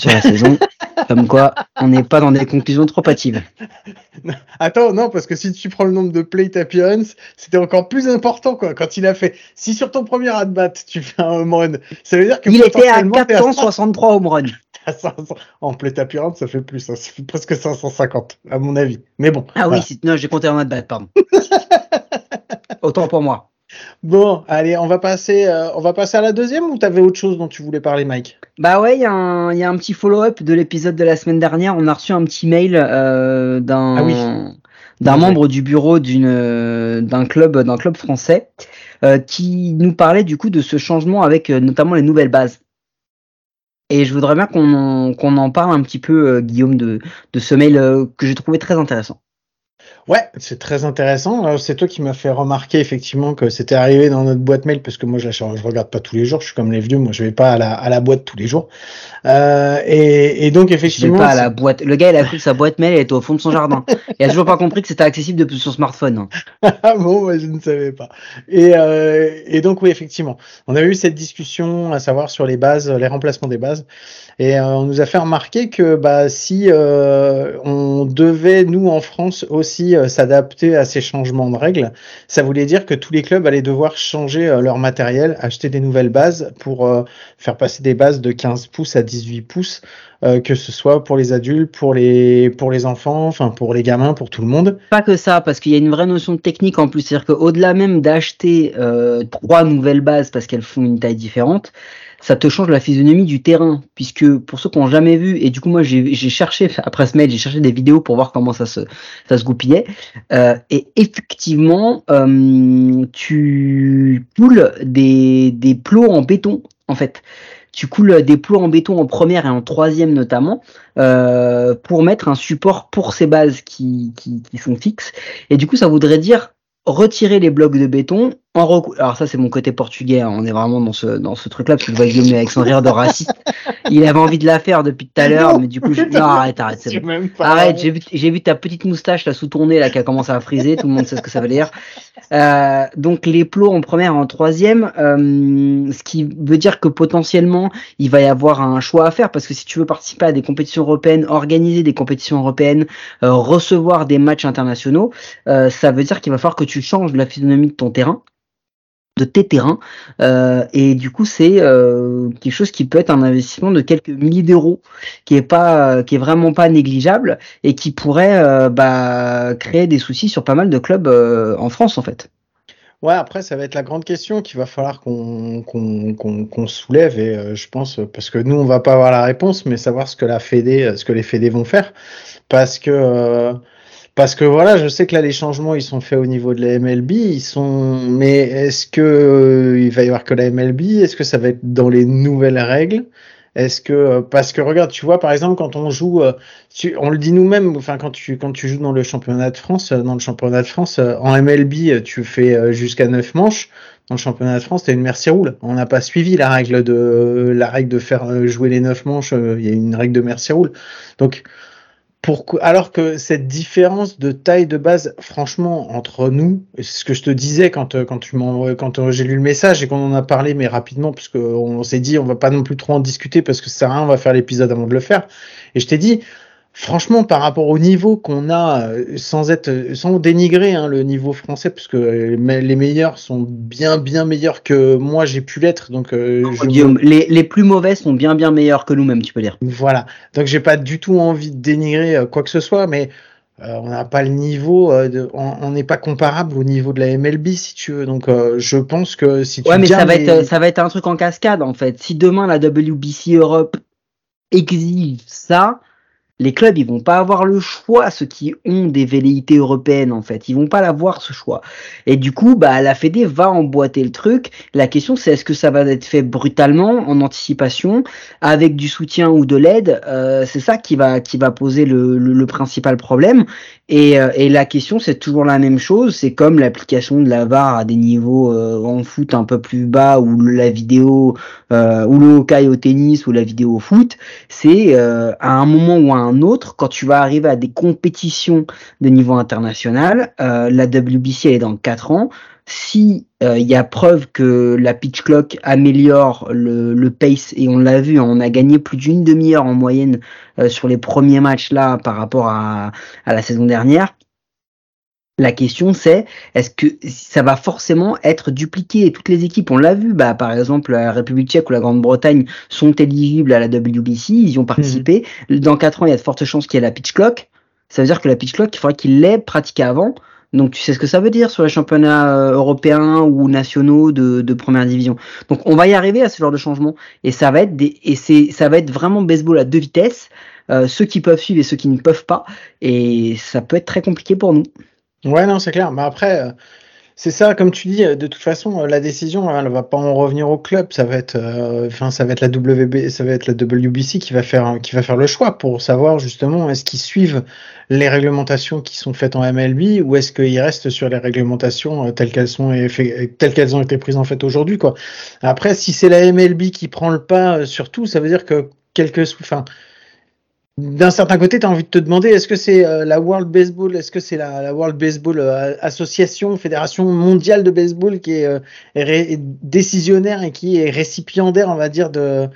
Speaker 3: sur la saison. *laughs* Comme quoi, on n'est pas dans des conclusions trop hâtives.
Speaker 1: Attends, non, parce que si tu prends le nombre de plate appearance, c'était encore plus important, quoi. Quand il a fait, si sur ton premier at-bat, tu fais un home run, ça veut dire que
Speaker 3: Il était à
Speaker 1: potentiellement, t'es 100
Speaker 3: 463 home run. *laughs*
Speaker 1: en play apparente, ça fait plus, hein. ça fait presque 550, à mon avis. Mais bon.
Speaker 3: Ah oui, non, j'ai compté en bad, pardon. *laughs* Autant pour moi.
Speaker 1: Bon, allez, on va passer, euh, on va passer à la deuxième ou t'avais autre chose dont tu voulais parler, Mike?
Speaker 3: Bah ouais, il y, a un petit follow-up de l'épisode de la semaine dernière. On a reçu un petit mail euh, d'un ah d'un membre du bureau d'une d'un club d'un club français euh, qui nous parlait du coup de ce changement avec notamment les nouvelles bases. Et je voudrais bien qu'on en, qu'on en parle un petit peu, Guillaume, de, de ce mail que j'ai trouvé très intéressant.
Speaker 1: Ouais, c'est très intéressant. C'est toi qui m'as fait remarquer effectivement que c'était arrivé dans notre boîte mail parce que moi je la je regarde pas tous les jours. Je suis comme les vieux, moi je vais pas à la, à la boîte tous les jours. Euh, et, et, donc effectivement,
Speaker 3: je vais pas à la boîte. Le gars il a cru que sa boîte mail était au fond de son jardin. il a toujours pas compris que c'était accessible depuis son smartphone.
Speaker 1: Ah *laughs* bon, moi je ne savais pas. Et, euh, et donc oui effectivement, on avait eu cette discussion à savoir sur les bases, les remplacements des bases. Et euh, on nous a fait remarquer que bah, si on devait, nous en France aussi, euh, s'adapter à ces changements de règles, ça voulait dire que tous les clubs allaient devoir changer leur matériel, acheter des nouvelles bases pour faire passer des bases de 15 pouces à 18 pouces, que ce soit pour les adultes, pour les, pour les enfants, enfin pour les gamins, pour tout le monde.
Speaker 3: Pas que ça, parce qu'il y a une vraie notion de technique en plus. C'est-à-dire qu'au-delà même d'acheter trois nouvelles bases parce qu'elles font une taille différente, ça te change la physionomie du terrain, puisque pour ceux qui n'ont jamais vu, et du coup moi j'ai cherché après ce mail, j'ai cherché des vidéos pour voir comment ça se ça se goupillait, euh, et effectivement euh, tu coules des des plots en béton en fait. Tu coules des plots en béton en première et en troisième notamment euh, pour mettre un support pour ces bases qui, qui, qui sont fixes. Et du coup, ça voudrait dire retirer les blocs de béton en Alors ça c'est mon côté portugais, hein. on est vraiment dans ce dans ce truc-là parce que je vois Guillaume avec son rire de raciste. Il avait envie de la faire depuis tout à l'heure, mais du coup je... non arrête arrête *laughs* bon. arrête j'ai vu j'ai vu ta petite moustache là sous ton nez là qui a commencé à friser, tout le monde sait ce que ça veut dire. Euh, donc les plots en première et en troisième, euh, ce qui veut dire que potentiellement il va y avoir un choix à faire parce que si tu veux participer à des compétitions européennes, organiser des compétitions européennes, euh, recevoir des matchs internationaux, ça veut dire qu'il va falloir que tu changes la physionomie de ton terrain de tes terrains. Euh, et du coup, c'est euh, quelque chose qui peut être un investissement de quelques milliers d'euros, qui est pas, qui est vraiment pas négligeable et qui pourrait euh, bah, créer des soucis sur pas mal de clubs en France en fait.
Speaker 1: Ouais, après, ça va être la grande question qu'il va falloir qu'on soulève et je pense parce que nous on va pas avoir la réponse, mais savoir ce que la Fédé, ce que les Fédés vont faire, parce que parce que voilà, je sais que là les changements ils sont faits au niveau de la MLB, ils sont mais est-ce que euh, il va y avoir que la MLB Est-ce que ça va être dans les nouvelles règles? Est-ce que euh, parce que regarde, tu vois par exemple quand on joue euh, on le dit nous-mêmes enfin quand tu quand tu joues dans le championnat de France, dans le championnat de France en MLB, tu fais jusqu'à 9 manches. Dans le championnat de France, t'as une merci roule. On n'a pas suivi la règle de la règle de faire jouer les 9 manches, il y a une règle de merci roule. Donc alors que cette différence de taille de base, franchement, entre nous, c'est ce que je te disais quand, euh, quand, tu quand euh, j'ai lu le message et qu'on en a parlé, mais rapidement, puisque on s'est dit, on va pas non plus trop en discuter parce que ça sert à rien, on va faire l'épisode avant de le faire. Et je t'ai dit, franchement, par rapport au niveau qu'on a, euh, sans être, sans dénigrer hein, le niveau français, parce que les meilleurs sont bien, bien meilleurs que moi j'ai pu l'être. Donc, euh,
Speaker 3: les, les, plus mauvais sont bien, bien meilleurs que nous-mêmes, tu peux dire.
Speaker 1: Voilà. Donc, j'ai pas du tout envie de dénigrer euh, quoi que ce soit, mais on n'a pas le niveau, on n'est pas comparable au niveau de la MLB si tu veux. Donc, je pense que si tu
Speaker 3: ouais, mais ça va être, ça va être un truc en cascade en fait. Si demain la WBC Europe exige ça les clubs, ils vont pas avoir le choix, ceux qui ont des velléités européennes, en fait. Ils vont pas l'avoir, ce choix. Et du coup, bah, la Fédé va emboîter le truc. La question, c'est est-ce que ça va être fait brutalement, en anticipation, avec du soutien ou de l'aide? Euh, c'est ça qui va, qui va poser le, le, principal problème. Et, euh, et la question, c'est toujours la même chose. C'est comme l'application de la VAR à des niveaux euh, en foot un peu plus bas, ou la vidéo, ou le hockey au tennis, ou la vidéo au foot. C'est à un moment ou à un autre, quand tu vas arriver à des compétitions de niveau international, euh, la WBC elle est dans 4 ans. Si euh, il y a preuve que la pitch clock améliore le, pace et on l'a vu, on a gagné plus d'une demi-heure en moyenne euh, sur les premiers matchs là par rapport à, à la saison dernière La question c'est est-ce que ça va forcément être dupliqué? Et toutes les équipes on l'a vu bah par exemple la République tchèque ou la Grande-Bretagne sont éligibles à la WBC, ils y ont participé. Dans 4 ans, il y a de fortes chances qu'il y ait la pitch clock. Ça veut dire que la pitch clock, il faudrait qu'il l'ait pratiqué avant. Donc tu sais ce que ça veut dire sur les championnats euh, européens ou nationaux de, de première division. Donc on va y arriver à ce genre de changement et ça va être des et c'est ça va être vraiment baseball à deux vitesses, euh, ceux qui peuvent suivre et ceux qui ne peuvent pas et ça peut être très compliqué pour nous.
Speaker 1: Ouais, non, c'est clair. Mais après, euh, c'est ça, comme tu dis, de toute façon, euh, la décision, elle va pas en revenir au club. Ça va être, euh, enfin, ça va être la WBC qui va faire, le choix pour savoir justement est-ce qu'ils suivent les réglementations qui sont faites en MLB ou est-ce qu'ils restent sur les réglementations telles qu'elles sont telles qu'elles ont été prises en fait aujourd'hui. Après, si c'est la MLB qui prend le pas sur tout, ça veut dire que quelques, enfin, d'un certain côté, tu as envie de te demander est-ce que c'est euh, la World Baseball, est-ce que c'est la, la, World Baseball euh, Association, Fédération mondiale de baseball qui est, euh, est, décisionnaire et qui est récipiendaire, on va dire, de,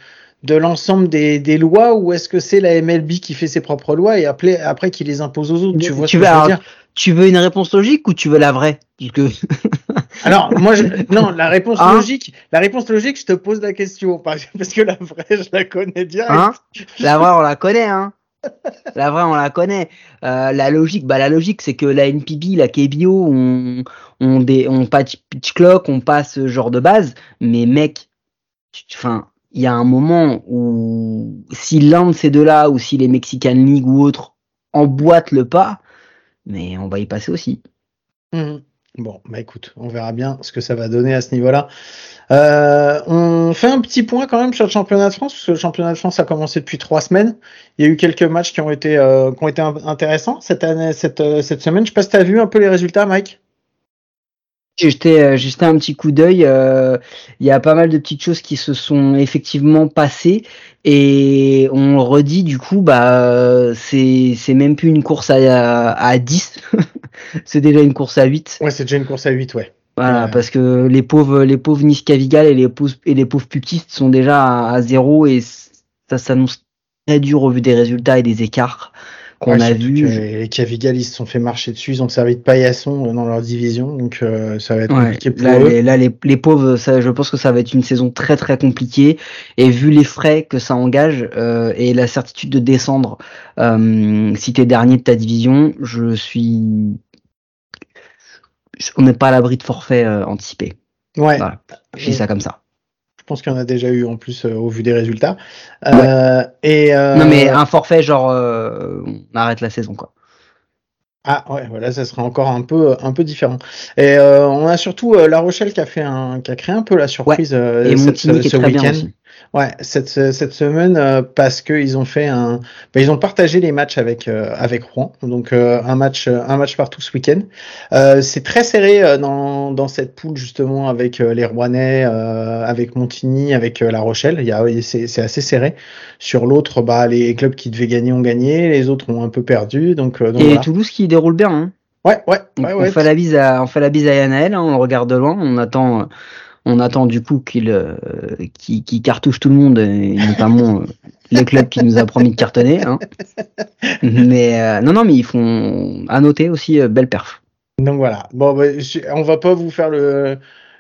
Speaker 1: de l'ensemble des, des, lois, ou est-ce que c'est la MLB qui fait ses propres lois et après, après qui les impose aux autres?
Speaker 3: Tu, vois tu, veux, alors, dire? tu veux une réponse logique ou tu veux la vraie? Que...
Speaker 1: Alors, moi, je... non, la réponse hein logique, la réponse logique, je te pose la question *laughs* parce que la vraie, je la connais direct.
Speaker 3: Hein *laughs* la vraie, on la connaît, hein. La vraie, on la connaît. Euh, la logique, bah la logique, c'est que la NPB, la KBO, on, on, des, on patch pitch clock, on passe ce genre de base. Mais mec, enfin, il y a un moment où si l'un de ces deux-là, ou si les Mexican League ou autres emboîtent le pas, mais on va y passer aussi.
Speaker 1: Mmh. Bon, bah écoute, on verra bien ce que ça va donner à ce niveau-là. Euh, on fait un petit point quand même sur le championnat de France, parce que le championnat de France a commencé depuis trois semaines. Il y a eu quelques matchs qui ont été, euh, qui ont été intéressants cette année, cette, euh, cette semaine. Je sais pas si tu vu un peu les résultats, Mike?
Speaker 3: J'ai jeté, euh, jeté un petit coup d'œil. Euh, il y a pas mal de petites choses qui se sont effectivement passées et on redit du coup, bah c'est c'est même plus une course à, à 10, *laughs* c'est déjà une course à 8.
Speaker 1: Ouais, c'est déjà une course à 8, ouais.
Speaker 3: Voilà, parce que les pauvres les pauvres Niskavigal et les pauvres et les pauvres putistes sont déjà à, à zéro et ça s'annonce très dur au vu des résultats et des écarts qu'on a vu.
Speaker 1: Les Cavigal, ils se sont fait marcher dessus, ils ont servi de paillasson euh, dans leur division, donc euh, ça va être compliqué
Speaker 3: pour là, eux. Les, là, les, les, pauvres, ça, je pense que ça va être une saison très très compliquée, et vu les frais que ça engage euh, et la certitude de descendre euh, si t'es dernier de ta division, je suis, on n'est pas à l'abri de forfait euh, anticipé.
Speaker 1: Ouais.
Speaker 3: Voilà. Je dis ça comme ça.
Speaker 1: Je pense qu'il y en a déjà eu en plus euh, au vu des résultats. Euh,
Speaker 3: ouais. et euh... Non mais un forfait genre on arrête la saison quoi.
Speaker 1: Ah ouais, voilà, ça sera encore un peu un peu différent. Et on a surtout La Rochelle qui a fait un qui a créé un peu la surprise
Speaker 3: ouais. et cette, ce, ce week-end.
Speaker 1: Ouais, cette, cette semaine euh, parce qu'ils ont fait un, bah, ils ont partagé les matchs avec euh, avec Rouen, donc euh, un match un match partout ce week-end. c'est très serré dans, dans cette poule justement avec les Rouennais, avec Montigny, avec La Rochelle. Il y a c'est assez serré. Sur l'autre, bah les clubs qui devaient gagner ont gagné, les autres ont un peu perdu. Donc, donc
Speaker 3: et
Speaker 1: voilà.
Speaker 3: Toulouse qui déroule bien. Hein.
Speaker 1: Ouais, ouais, ouais,
Speaker 3: on
Speaker 1: ouais.
Speaker 3: fait la bise à on fait la bise à Yanaël, hein, on le regarde de loin, on attend on attend du coup qu'il euh, qu qu cartouche tout le monde, et notamment euh, le club qui nous a promis de cartonner. Hein. *laughs* Mais euh, non, non, mais ils font à noter aussi euh, belle perf.
Speaker 1: Donc voilà. Bon, bah, on va pas vous faire le,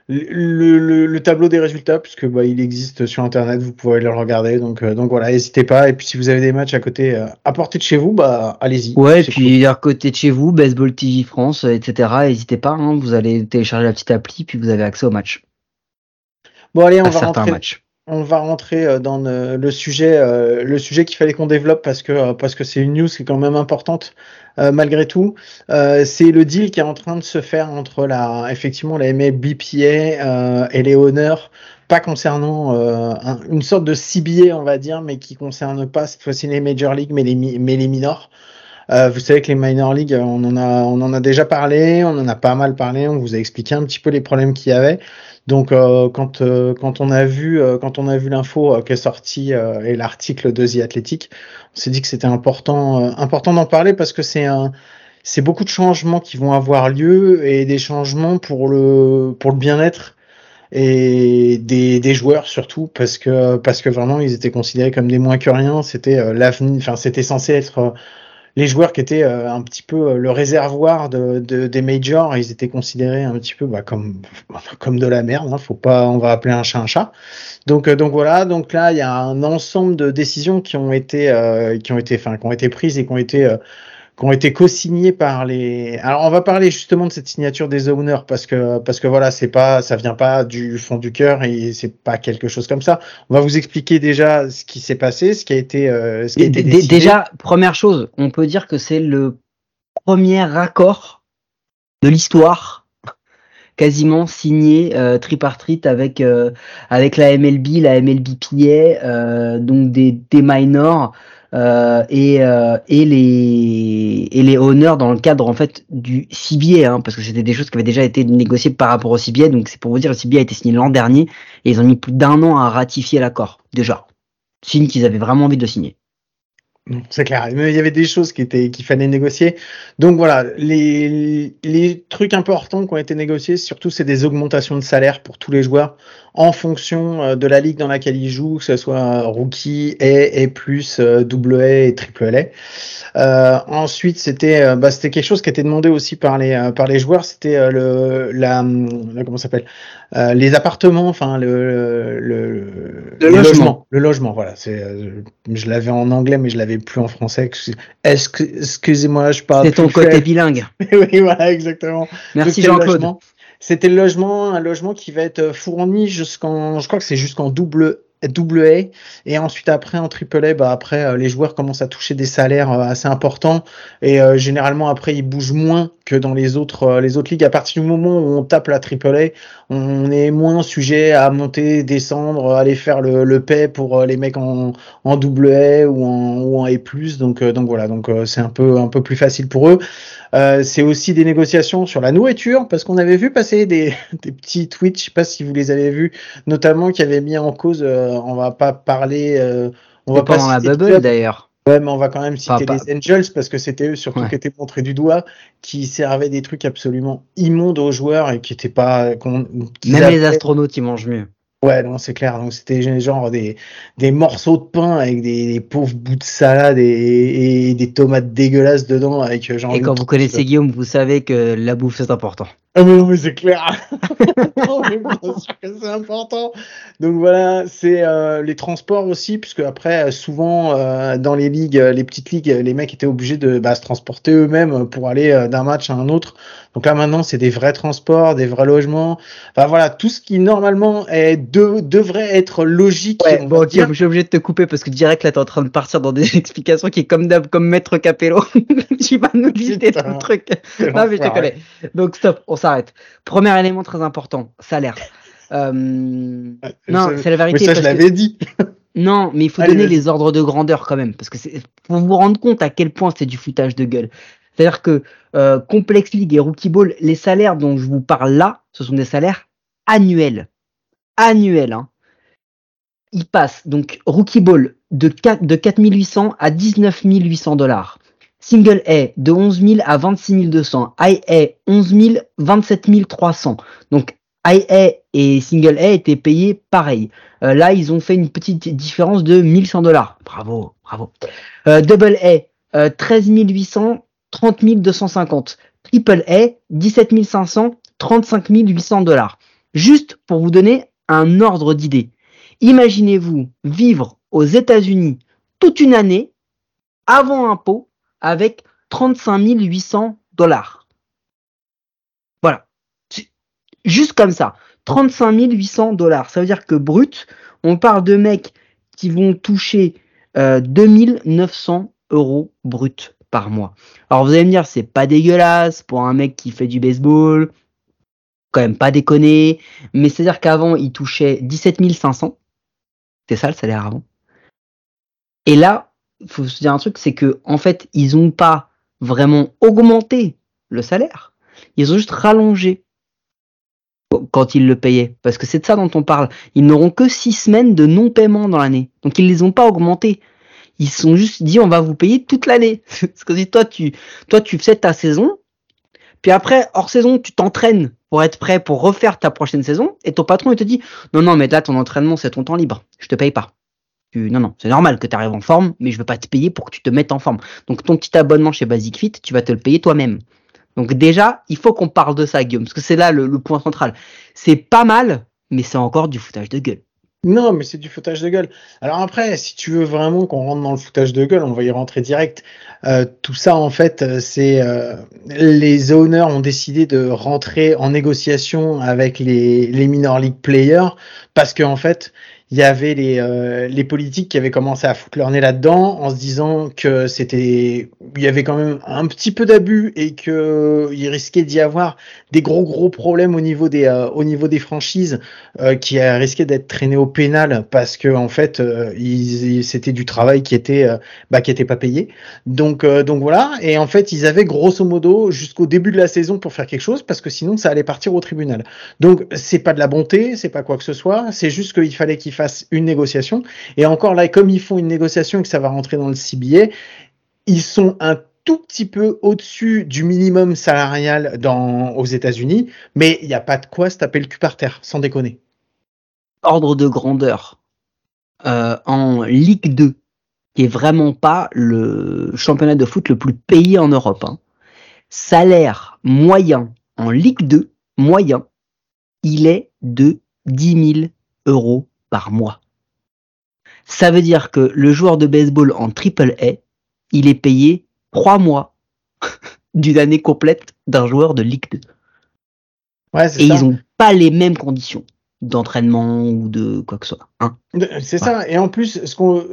Speaker 1: le, le, le tableau des résultats puisque bah, il existe sur internet. Vous pouvez le regarder. Donc euh, donc voilà, n'hésitez pas. Et puis si vous avez des matchs à côté, à portée de chez vous, bah allez-y.
Speaker 3: Ouais, et puis cool. à côté de chez vous, Baseball TV France, etc. N'hésitez pas. Hein, vous allez télécharger la petite appli puis vous avez accès au match.
Speaker 1: Bon allez, on va rentrer. Matchs. On va rentrer dans le sujet, euh, le sujet qu'il fallait qu'on développe parce que parce que c'est une news qui est quand même importante euh, malgré tout. Euh, c'est le deal qui est en train de se faire entre la effectivement la MLBPA et les honneurs, pas concernant un, une sorte de CBA on va dire, mais qui concerne pas cette fois-ci les major leagues mais les mais les minors. Euh, vous savez que les minor leagues, on en a, on en a déjà parlé, on en a pas mal parlé, on vous a expliqué un petit peu les problèmes qu'il y avait. Donc euh, quand euh, quand on a vu euh, quand on a vu l'info qui est sortie et l'article de The Athletic, on s'est dit que c'était important important d'en parler parce que c'est un c'est beaucoup de changements qui vont avoir lieu et des changements pour le pour le bien-être et des, des joueurs surtout parce que parce que vraiment ils étaient considérés comme des moins que rien. C'était l'avenir enfin c'était censé être les joueurs qui étaient un petit peu le réservoir de, des majors, ils étaient considérés un petit peu bah, comme *laughs* comme de la merde. Hein, faut pas, on va appeler un chat un chat. Donc donc voilà, donc là il y a un ensemble de décisions qui ont été qui ont été, enfin qui ont été prises et qui ont été qui ont été co-signés par les. Alors on va parler justement de cette signature des owners parce que parce que voilà c'est pas ça vient pas du fond du cœur et c'est pas quelque chose comme ça. On va vous expliquer déjà ce qui s'est passé, ce qui a été euh, ce qui a été décidé.
Speaker 3: Déjà première chose, on peut dire que c'est le premier accord de l'histoire quasiment signé euh, tripartite avec euh, avec la MLB, la MLB PA, euh, donc des des minors euh, et, euh, et les honneurs dans le cadre en fait du CBA hein, parce que c'était des choses qui avaient déjà été négociées par rapport au CBA donc c'est pour vous dire le CBA a été signé l'an dernier et ils ont mis plus d'un an à ratifier l'accord déjà. Signe qu'ils avaient vraiment envie de signer
Speaker 1: c'est clair. Mais il y avait des choses qui étaient qu'il fallait négocier. Donc voilà, les, les trucs importants qui ont été négociés, surtout c'est des augmentations de salaire pour tous les joueurs en fonction euh, de la ligue dans laquelle ils jouent, que ce soit rookie, A, A+, euh, double A et triple A. Euh, ensuite, c'était euh, bah, c'était quelque chose qui était demandé aussi par les par les joueurs, c'était le la, comment s'appelle les appartements, enfin le le, le, logement. le logement, voilà. C'est je l'avais en anglais, mais je l'avais plus en français. Excusez-moi, je parle.
Speaker 3: C'est ton côté bilingue. *laughs*
Speaker 1: oui, voilà, exactement.
Speaker 3: Merci Jean-Claude.
Speaker 1: C'était le logement, un logement qui va être fourni jusqu'en, je crois que c'est jusqu'en double double A et ensuite après en triple A bah après euh, les joueurs commencent à toucher des salaires euh, assez importants et euh, généralement après ils bougent moins que dans les autres les autres ligues à partir du moment où on tape la triple A on est moins sujet à monter descendre aller faire le, le paie pour les mecs en, en double A ou en ou en A+ donc donc voilà donc c'est un peu un peu plus facile pour eux c'est aussi des négociations sur la nourriture parce qu'on avait vu passer des, *laughs* des petits tweets je sais pas si vous les avez vus notamment qui avaient mis en cause on va pas parler. Euh, on va
Speaker 3: pas
Speaker 1: dans
Speaker 3: la bubble d'ailleurs.
Speaker 1: Ouais, mais on va quand même citer les Angels parce que c'était eux surtout qui étaient montrés du doigt, qui servaient des trucs absolument immondes aux joueurs et qui étaient pas.
Speaker 3: Même les astronautes, ils mangent mieux.
Speaker 1: Ouais, non, c'est clair. Donc c'était genre des, des morceaux de pain avec des, pauvres bouts de salade et, des tomates dégueulasses dedans avec
Speaker 3: euh, genre. Et quand vous connaissez Guillaume, vous savez que la bouffe c'est important.
Speaker 1: Ah mais non mais c'est clair. *laughs* c'est important. Donc voilà, c'est euh, les transports aussi, puisque après souvent euh, dans les ligues, les petites ligues, les mecs étaient obligés de bah, se transporter eux-mêmes pour aller d'un match à un autre. Donc là maintenant c'est des vrais transports, des vrais logements. Enfin voilà, tout ce qui normalement est devrait être logique.
Speaker 3: Ouais, bon, je suis obligé de te couper parce que direct là, t'es en train de partir dans des *laughs* explications qui est comme d'hab, comme Maître Capello. *laughs* tu vas nous lister ton truc. Non, mais je te connais. Donc stop, on s'arrête. Premier élément très important, salaire. Euh... non, c'est la vérité.
Speaker 1: Mais ça, je l'avais dit. *laughs*
Speaker 3: non, mais il faut donner les ordres de grandeur quand même, parce que pour vous rendre compte à quel point c'est du foutage de gueule. C'est-à-dire que euh, Complex League et Rookie Ball, les salaires dont je vous parle là, ce sont des salaires annuels annuel. Hein. Il passe donc Rookie Ball de, 4, de 4800 à 19 800 dollars. Single A de 11 000 à 26 200. IA 11 000, 27 300. Donc IA et Single A étaient payés pareil. Euh, là, ils ont fait une petite différence de 1100 dollars. Bravo, bravo. Euh, double A, 13 800, 30 250. Triple A, 17 500, 35 800 dollars. Juste pour vous donner un ordre d'idée. Imaginez-vous vivre aux États-Unis toute une année avant impôt avec 35 800 dollars. Voilà. Juste comme ça. 35 800 dollars. Ça veut dire que brut, on parle de mecs qui vont toucher euh, 2900 euros brut par mois. Alors vous allez me dire, c'est pas dégueulasse pour un mec qui fait du baseball, quand même pas déconner. Mais c'est-à-dire qu'avant, il touchait 17 500. C'est ça le salaire avant. Et là, faut se dire un truc, c'est que en fait, ils ont pas vraiment augmenté le salaire. Ils ont juste rallongé quand ils le payaient. Parce que c'est de ça dont on parle. Ils n'auront que six semaines de non-paiement dans l'année. Donc ils les ont pas augmentés. Ils se sont juste dit on va vous payer toute l'année. *laughs* Parce que si toi tu toi tu fais ta saison, puis après hors saison tu t'entraînes pour être prêt pour refaire ta prochaine saison et ton patron il te dit non non mais là ton entraînement c'est ton temps libre je te paye pas Non, non, c'est normal que tu arrives en forme, mais je veux pas te payer pour que tu te mettes en forme. Donc ton petit abonnement chez Basic Fit, tu vas te le payer toi-même. Donc déjà, il faut qu'on parle de ça, Guillaume, parce que c'est là le, point central. C'est pas mal, mais c'est encore du foutage de gueule.
Speaker 1: Non, mais c'est du foutage de gueule. Alors après, si tu veux vraiment qu'on rentre dans le foutage de gueule, on va y rentrer direct. Euh, tout ça, en fait, euh, c'est euh, les owners ont décidé de rentrer en négociation avec les, les minor league players parce qu'en en fait, il y avait les, euh, les politiques qui avaient commencé à foutre leur nez là-dedans en se disant que c'était il y avait quand même un petit peu d'abus et que il risquait d'y avoir des gros gros problèmes au niveau des euh, au niveau des franchises euh, qui risquaient d'être traînés au pénal parce que en fait c'était du travail qui était bah, qui était pas payé. Donc donc voilà. Et en fait ils avaient grosso modo jusqu'au début de la saison pour faire quelque chose parce que sinon ça allait partir au tribunal. Donc c'est pas de la bonté c'est pas quoi que ce soit. C'est juste qu'il fallait qu'ils fassent une négociation. Et encore là, comme ils font une négociation et que ça va rentrer dans le CBA, ils sont un tout petit peu au-dessus du minimum salarial dans, aux États-Unis, mais il n'y a pas de quoi se taper le cul par terre, sans déconner.
Speaker 3: Ordre de grandeur. Euh, en Ligue 2, qui est vraiment pas le championnat de foot le plus payé en Europe. Hein. Salaire moyen en Ligue 2, moyen, il est de 10 000 euros par mois. Ça veut dire que le joueur de baseball en triple A, il est payé trois mois *laughs* d'une année complète d'un joueur de Ligue 2.
Speaker 1: Ouais,
Speaker 3: Et ça. ils n'ont pas les mêmes conditions d'entraînement ou de quoi que ce soit. Hein
Speaker 1: c'est ouais. ça. Et en plus, ce qu'on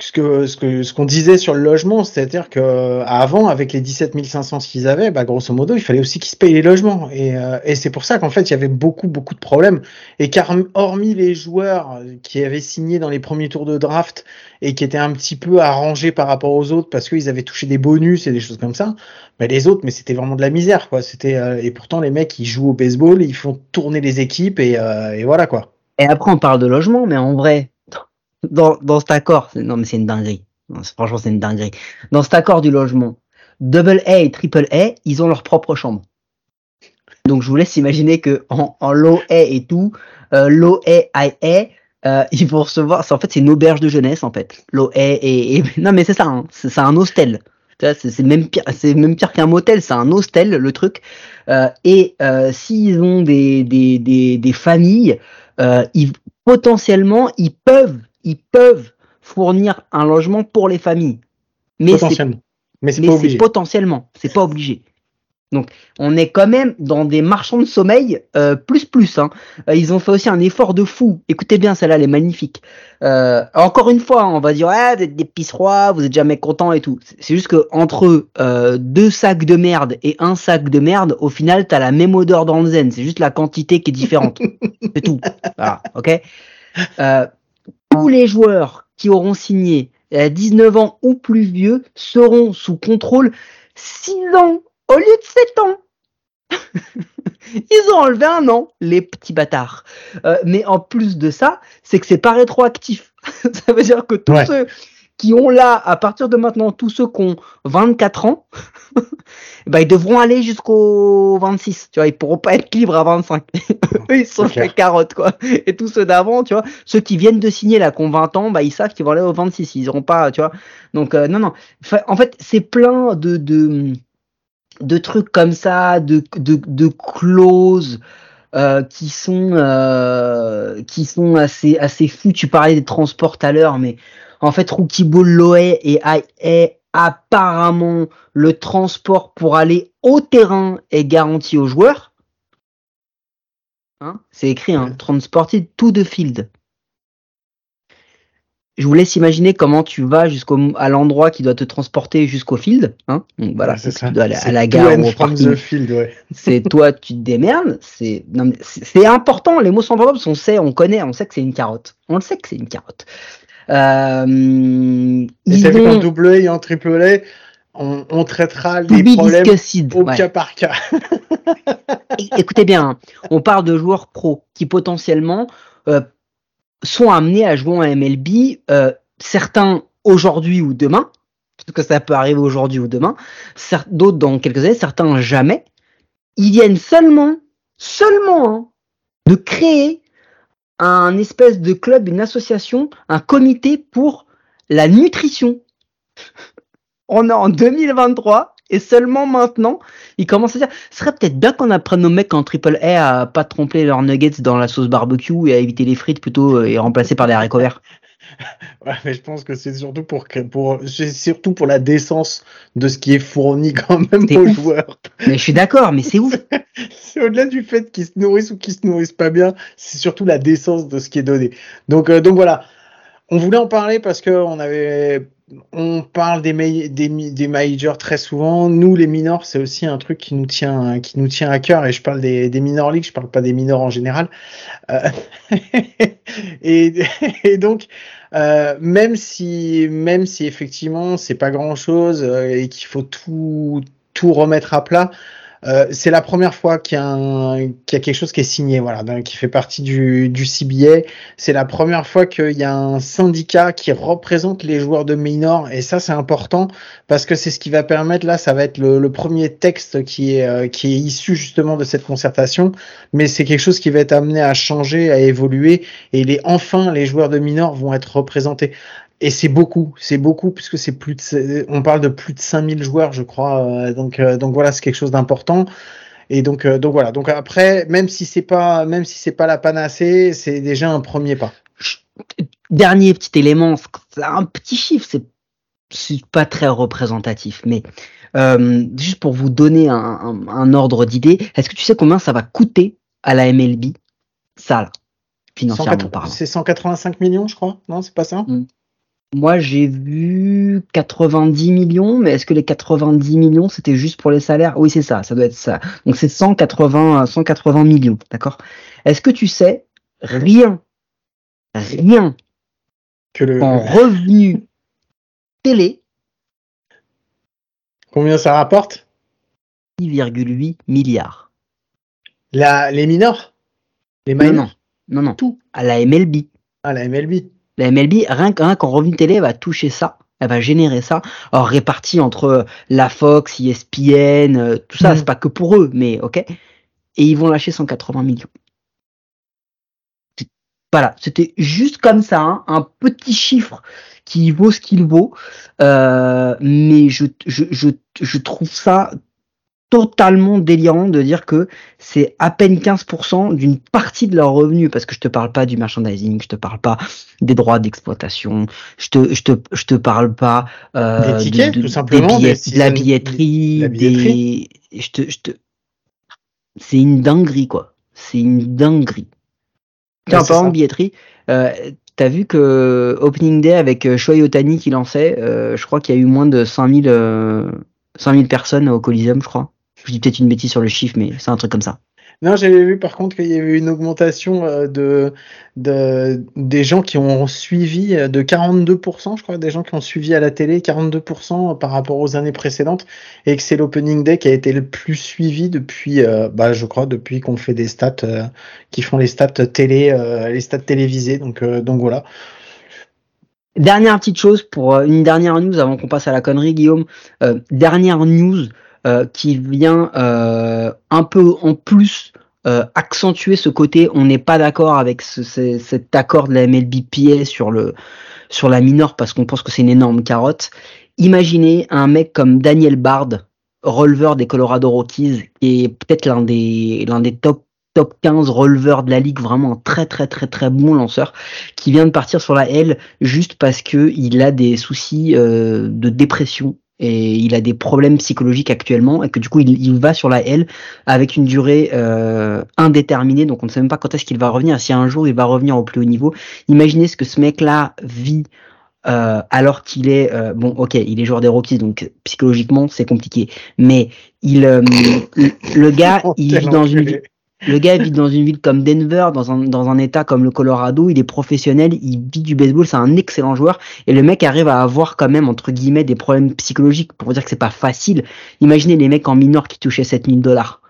Speaker 1: ce que ce que ce qu'on disait sur le logement, c'est-à-dire que avant, avec les 17 500 qu'ils avaient, bah grosso modo, il fallait aussi qu'ils se payent les logements. Et, euh, et c'est pour ça qu'en fait, il y avait beaucoup beaucoup de problèmes. Et car hormis les joueurs qui avaient signé dans les premiers tours de draft et qui étaient un petit peu arrangés par rapport aux autres parce qu'ils avaient touché des bonus et des choses comme ça, bah les autres, mais c'était vraiment de la misère, quoi. C'était euh, et pourtant les mecs, ils jouent au baseball, ils font tourner les équipes et, euh, et voilà quoi.
Speaker 3: Et après, on parle de logement, mais en vrai, dans, dans cet accord, non mais c'est une dinguerie. Franchement, c'est une dinguerie. Dans cet accord du logement, Double A et Triple A, ils ont leur propre chambre. Donc je vous laisse imaginer que en, en low A et tout, euh, low A, high A, euh, ils vont recevoir. En fait, c'est une auberge de jeunesse en fait. Low A et, *laughs* non mais c'est ça, hein, c'est un hostel. C'est même pire, c'est même pire qu'un motel, c'est un hostel le truc. Euh, et euh, s'ils ont des, des, des familles, euh, ils, potentiellement ils peuvent ils peuvent fournir un logement pour les familles. Mais
Speaker 1: potentiellement. Mais c'est
Speaker 3: mais potentiellement, c'est pas obligé. Donc, on est quand même dans des marchands de sommeil euh, plus plus. Hein. Euh, ils ont fait aussi un effort de fou. Écoutez bien, celle-là, elle est magnifique. Euh, encore une fois, on va dire, ah, vous êtes des pisserois, vous êtes jamais contents et tout. C'est juste que entre euh, deux sacs de merde et un sac de merde, au final, t'as la même odeur dans le zen. C'est juste la quantité qui est différente. *laughs* C'est tout. Voilà, ok? Euh, tous les joueurs qui auront signé à 19 ans ou plus vieux seront sous contrôle 6 ans au lieu de 7 ans. *laughs* Ils ont enlevé un an, les petits bâtards. Euh, mais en plus de ça, c'est que c'est pas rétroactif. *laughs* ça veut dire que tous ouais. ceux qui ont là, à partir de maintenant, tous ceux qui ont 24 ans, *laughs* bah, ils devront aller jusqu'au 26. Tu vois, ils pourront pas être libres à 25. Eux, ils sont fait carottes, quoi. Et tous ceux d'avant, tu vois, ceux qui viennent de signer là, qui ont 20 ans, bah, ils savent qu'ils vont aller au 26. Ils auront pas, tu vois. Donc, euh, non, non. En fait, c'est plein de, de, de trucs comme ça, de, de, de clauses. Euh, qui sont euh, qui sont assez assez fous. Tu parlais des transports tout à l'heure, mais en fait, Rookie Ball Loé et est apparemment le transport pour aller au terrain est garanti aux joueurs. Hein C'est écrit, hein, transported to the field. Je vous laisse imaginer comment tu vas jusqu'au à l'endroit qui doit te transporter jusqu'au field. Hein Donc voilà,
Speaker 1: c'est
Speaker 3: tu dois aller à la gare ou au parking.
Speaker 1: Ouais. *laughs*
Speaker 3: C'est toi, tu te démerdes. C'est c'est important. Les mots sont importants parce qu'on sait, on connaît, on sait que c'est une carotte. On le sait que c'est une carotte. Euh,
Speaker 1: et vu qu'en double A et en triple A, on, on traitera les problèmes au
Speaker 3: ouais.
Speaker 1: cas par cas. *laughs*
Speaker 3: Écoutez bien, hein, on parle de joueurs pro qui potentiellement euh, sont amenés à jouer en MLB, euh, certains aujourd'hui ou demain, parce que ça peut arriver aujourd'hui ou demain, d'autres dans quelques années, certains jamais. Ils viennent seulement, seulement, hein, de créer un espèce de club, une association, un comité pour la nutrition. *laughs* On est en 2023 et seulement maintenant, ils commencent à dire, ce serait peut-être bien qu'on apprenne nos mecs en triple A à pas tromper leurs nuggets dans la sauce barbecue et à éviter les frites plutôt euh, et remplacer par des haricots verts. *laughs*
Speaker 1: Ouais, mais je pense que c'est surtout pour, pour, surtout pour la décence de ce qui est fourni quand même aux
Speaker 3: ouf.
Speaker 1: joueurs.
Speaker 3: Mais je suis d'accord, mais c'est ouf. *laughs*
Speaker 1: C'est au-delà du fait qu'ils se nourrissent ou qu'ils se nourrissent pas bien, c'est surtout la décence de ce qui est donné. Donc, euh, donc voilà. On voulait en parler parce que on avait, on parle des, des, majors très souvent. Nous, les minors, c'est aussi un truc qui nous tient, qui nous tient à cœur. Et je parle des, des minor leagues, je parle pas des minors en général. Euh, *laughs* et, donc, euh, même si, même si effectivement c'est pas grand chose et qu'il faut tout, tout remettre à plat, euh, c'est la première fois qu'il y, y a quelque chose qui est signé, voilà, qui fait partie du, du CBA. C'est la première fois qu'il y a un syndicat qui représente les joueurs de minor, et ça c'est important parce que c'est ce qui va permettre, là, ça va être le, le premier texte qui est, euh, qui est issu justement de cette concertation, mais c'est quelque chose qui va être amené à changer, à évoluer, et les, enfin les joueurs de minor vont être représentés. Et c'est beaucoup, c'est beaucoup puisque c'est plus de, on parle de plus de 5000 joueurs, je crois. euh, donc, euh, donc voilà, c'est quelque chose d'important. Et donc, euh, donc voilà. Donc après, même si c'est pas, même si c'est pas la panacée, c'est déjà un premier pas.
Speaker 3: Dernier petit élément, un petit chiffre, c'est c'est pas très représentatif, mais euh, juste pour vous donner un, un- un ordre d'idée, est-ce que tu sais combien ça va coûter à la MLB Ça, là, financièrement
Speaker 1: 180
Speaker 3: parlant?
Speaker 1: C'est 185 millions, je crois. Non, c'est pas ça?
Speaker 3: Moi, j'ai vu 90 millions, mais est-ce que les 90 millions, c'était juste pour les salaires? Oui, c'est ça, ça doit être ça. Donc c'est 180, 180 millions, d'accord? Est-ce que tu sais, rien, rien
Speaker 1: Que le,
Speaker 3: en revenu télé,
Speaker 1: combien ça rapporte?
Speaker 3: 6,8 milliards.
Speaker 1: La, les minors, les
Speaker 3: Non,
Speaker 1: minors.
Speaker 3: non, non, non,
Speaker 1: Tout?
Speaker 3: à la MLB.
Speaker 1: Ah, la MLB.
Speaker 3: La MLB, rien qu'en qu'en revenu télé, elle va toucher ça. Elle va générer ça. Alors réparti entre la Fox, ESPN, euh, tout ça,
Speaker 1: Mhm.
Speaker 3: c'est pas que pour eux, mais ok. Et ils vont lâcher 180 millions. Voilà, c'était juste comme ça, hein, un petit chiffre qui vaut ce qu'il vaut. Euh, mais je, je, je, je trouve ça totalement délirant de dire que c'est à peine 15% d'une partie de leur revenu parce que je te parle pas du merchandising, je te parle pas des droits d'exploitation, je te je te je te parle pas euh,
Speaker 1: Des tickets,
Speaker 3: de- de-
Speaker 1: tout simplement,
Speaker 3: des billets-
Speaker 1: des
Speaker 3: de la billetterie,
Speaker 1: la billetterie.
Speaker 3: des je te je te c'est une dinguerie quoi, c'est une dinguerie. Tiens,
Speaker 1: Ouais,
Speaker 3: parlant de billetterie, euh, t'as vu que Opening Day avec euh, Shohei Otani qui lançait, euh, je crois qu'il y a eu moins de 5000 euh, 5000 personnes au Coliseum, je crois. Je dis peut-être une bêtise sur le chiffre, mais c'est un truc comme ça.
Speaker 1: Non, j'avais vu par contre qu'il y avait eu une augmentation euh, de, de des gens qui ont suivi euh, de 42%, je crois, des gens qui ont suivi à la télé 42% par rapport aux années précédentes, et que c'est l'opening day qui a été le plus suivi depuis, euh, bah, je crois, depuis qu'on fait des stats, euh, qui font les stats télé, euh, les stats télévisés. Donc, euh, donc voilà.
Speaker 3: Dernière petite chose pour euh, une dernière news avant qu'on passe à la connerie, Guillaume. Euh, dernière news euh, qui vient euh, un peu en plus euh, accentuer ce côté. On n'est pas d'accord avec ce- ce- cet accord de la MLBPA sur le sur la minor parce qu'on pense que c'est une énorme carotte. Imaginez un mec comme Daniel Bard, releveur des Colorado Rockies, qui est peut-être l'un des l'un des top top 15 releveurs de la ligue, vraiment un très très très très bon lanceur, qui vient de partir sur la L juste parce que il a des soucis euh, de dépression et il a des problèmes psychologiques actuellement et que du coup il, il va sur la L avec une durée euh, indéterminée. Donc on ne sait même pas quand est-ce qu'il va revenir. Si un jour il va revenir au plus haut niveau imaginez ce que ce mec là vit euh, alors qu'il est euh, bon ok il est joueur des Rockies donc psychologiquement c'est compliqué. Mais il euh, le, le gars *laughs* il vit dans une. Le gars vit dans une ville comme Denver, dans un, dans un état comme le Colorado, il est professionnel, il vit du baseball, c'est un excellent joueur, et le mec arrive à avoir quand même, entre guillemets, des problèmes psychologiques, pour dire que c'est pas facile. Imaginez les mecs en minor qui touchaient 7000 dollars.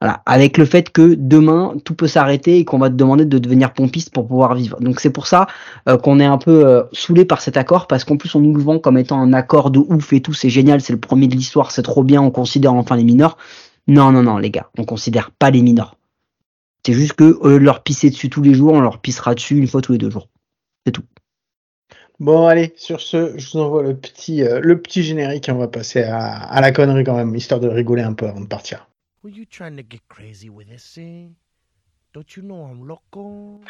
Speaker 3: Voilà, avec le fait que demain tout peut s'arrêter et qu'on va te demander de devenir pompiste pour pouvoir vivre. Donc c'est pour ça euh, qu'on est un peu euh, saoulé par cet accord parce qu'en plus on nous le vend comme étant un accord de ouf et tout, c'est génial, c'est le premier de l'histoire, c'est trop bien, on considère enfin les mineurs. Non non non les gars, on considère pas les mineurs. C'est juste que au lieu de leur pisser dessus tous les jours, on leur pissera dessus une fois tous les deux jours. C'est tout.
Speaker 1: Bon, allez, sur ce, je vous envoie le petit, euh, le petit générique et on va passer à, à la connerie quand même, histoire de rigoler un peu avant de partir.
Speaker 4: Were you trying to get crazy with this thing? Don't you know I'm loco?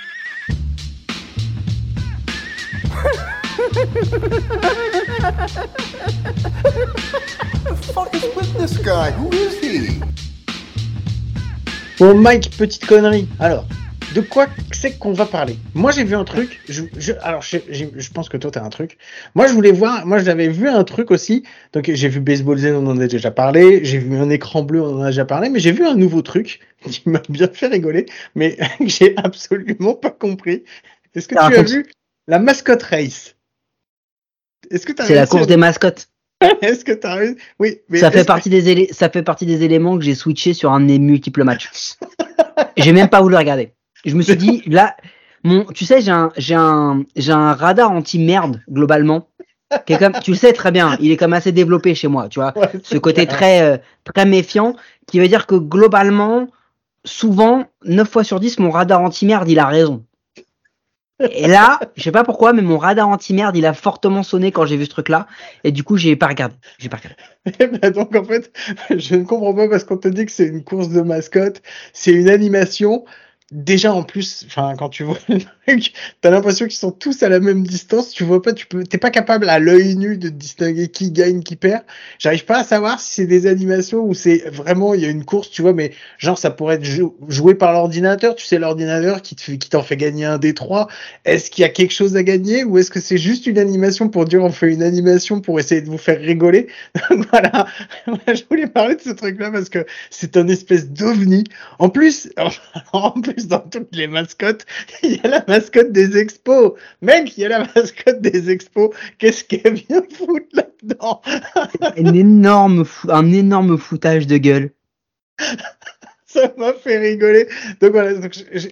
Speaker 2: the fuck is with this guy? Who is he?
Speaker 1: Bon, Mike, petite connerie. Alors, de quoi c'est qu'on va parler? Moi, j'ai vu un truc. Je, je- alors, je, je pense que toi, t'as un truc. Moi, je voulais voir. Moi, j'avais vu un truc aussi. Donc, j'ai vu Baseball Zen, on en a déjà parlé. J'ai vu un écran bleu, on en a déjà parlé. Mais j'ai vu un nouveau truc *laughs* qui m'a bien fait rigoler, mais que *laughs* j'ai absolument pas compris. Est-ce que tu as vu la mascotte race? Est-ce que t'as
Speaker 3: C'est la course des mascottes. *laughs*
Speaker 1: Est-ce que t'as Oui, mais
Speaker 3: Ça fait
Speaker 1: que-
Speaker 3: partie des ça fait partie des éléments que j'ai switché sur un de mes multiples matchs. j'ai même pas voulu regarder. Je me suis dit là, mon, tu sais, j'ai un, j'ai un, j'ai un radar anti-merde globalement. Qui est comme, tu le sais très bien, il est comme assez développé chez moi, tu vois.
Speaker 1: Ouais,
Speaker 3: Ce côté
Speaker 1: clair.
Speaker 3: très, euh, très méfiant, qui veut dire que globalement, souvent, 9 fois sur 10, mon radar anti-merde, il a raison. Et là, je sais pas pourquoi, mais mon radar anti-merde, il a fortement sonné quand j'ai vu ce truc-là. Et du coup, j'ai pas regardé. J'ai pas regardé. *laughs*
Speaker 1: Eh ben, donc en fait, *laughs* je ne comprends pas parce qu'on te dit que c'est une course de mascotte, c'est une animation. Déjà en plus, enfin quand tu vois le truc, t'as l'impression qu'ils sont tous à la même distance. Tu vois pas, tu peux, t'es pas capable à l'œil nu de distinguer qui gagne, qui perd. J'arrive pas à savoir si c'est des animations ou c'est vraiment il y a une course, tu vois, mais genre ça pourrait être jou- joué par l'ordinateur. Tu sais l'ordinateur qui te qui t'en fait gagner un des trois. Est-ce qu'il y a quelque chose à gagner ou est-ce que c'est juste une animation pour dire on fait une animation pour essayer de vous faire rigoler? *laughs* Voilà, je voulais parler de ce truc-là parce que c'est un espèce d'ovni. En plus *laughs* dans toutes les mascottes, *laughs* il y a la mascotte des expos. Mec, il y a la mascotte des expos. Qu'est-ce qu'elle vient foutre là-dedans?
Speaker 3: Un énorme, fou- un énorme foutage de gueule. *laughs* *laughs*
Speaker 1: Ça m'a fait rigoler. Donc voilà.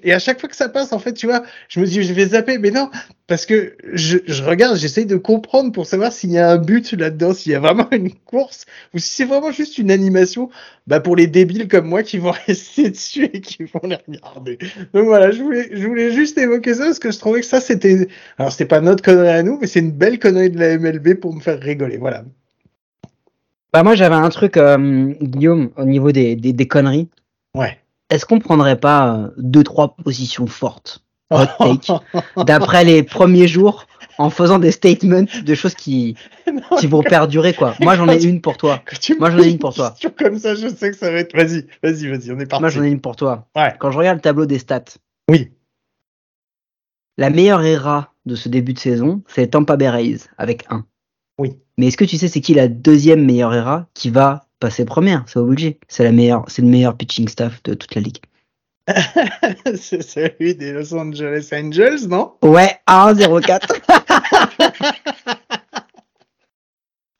Speaker 1: et à chaque fois que ça passe, en fait, tu vois, je me dis, je vais zapper, mais non, parce que je, je regarde, j'essaye de comprendre pour savoir s'il y a un but là-dedans, s'il y a vraiment une course, ou si c'est vraiment juste une animation, bah pour les débiles comme moi qui vont *laughs* rester dessus et qui vont les regarder. Donc voilà, je voulais, je voulais juste évoquer ça parce que je trouvais que ça c'était, alors c'était pas notre connerie à nous, mais c'est une belle connerie de la MLB pour me faire rigoler. Voilà.
Speaker 3: Bah moi j'avais un truc, euh, Guillaume, au niveau des, des, des conneries.
Speaker 1: Ouais.
Speaker 3: Est-ce qu'on prendrait pas euh, deux trois positions fortes, *laughs* hot take, d'après les premiers jours, en faisant des statements de choses qui, *laughs*
Speaker 1: Non,
Speaker 3: qui vont perdurer quoi? Moi j'en ai une pour toi. *laughs* moi, j'en ai une pour toi.
Speaker 1: Comme ça, je sais que ça va être. Vas-y, vas-y, vas-y, on est parti.
Speaker 3: Moi j'en ai une pour toi.
Speaker 1: Ouais.
Speaker 3: Quand je regarde le tableau des stats,
Speaker 1: Oui.
Speaker 3: la meilleure ERA de ce début de saison, c'est Tampa Bay Rays avec 1.
Speaker 1: Oui.
Speaker 3: Mais est-ce que tu sais c'est qui la deuxième meilleure ERA qui va passer première C'est obligé. C'est la meilleure, c'est le meilleur pitching staff de toute la ligue. *laughs*
Speaker 1: c'est celui des Los Angeles Angels, non?
Speaker 3: Ouais, 1-0-4.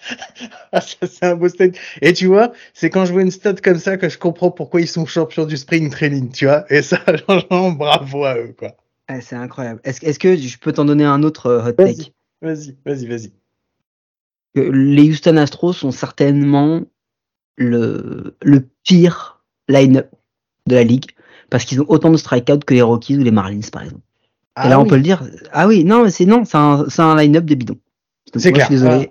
Speaker 3: *laughs*
Speaker 1: Ah, ça, c'est un beau stat. Et tu vois, c'est quand je vois une stat comme ça que je comprends pourquoi ils sont champions du spring training, tu vois. Et ça, *laughs* franchement, bravo à eux, quoi.
Speaker 3: C'est incroyable. Est-ce est-ce que je peux t'en donner un autre euh, hot take?
Speaker 1: Vas-y, vas-y, vas-y,
Speaker 3: Les Houston Astros sont certainement le, le pire line-up de la ligue parce qu'ils ont autant de strikeouts que les Rockies ou les Marlins, par exemple. Et là, on peut le dire. Ah oui, non, c'est non, c'est un, c'est un line-up des bidons. Donc,
Speaker 1: C'est clair.
Speaker 3: Je suis désolé.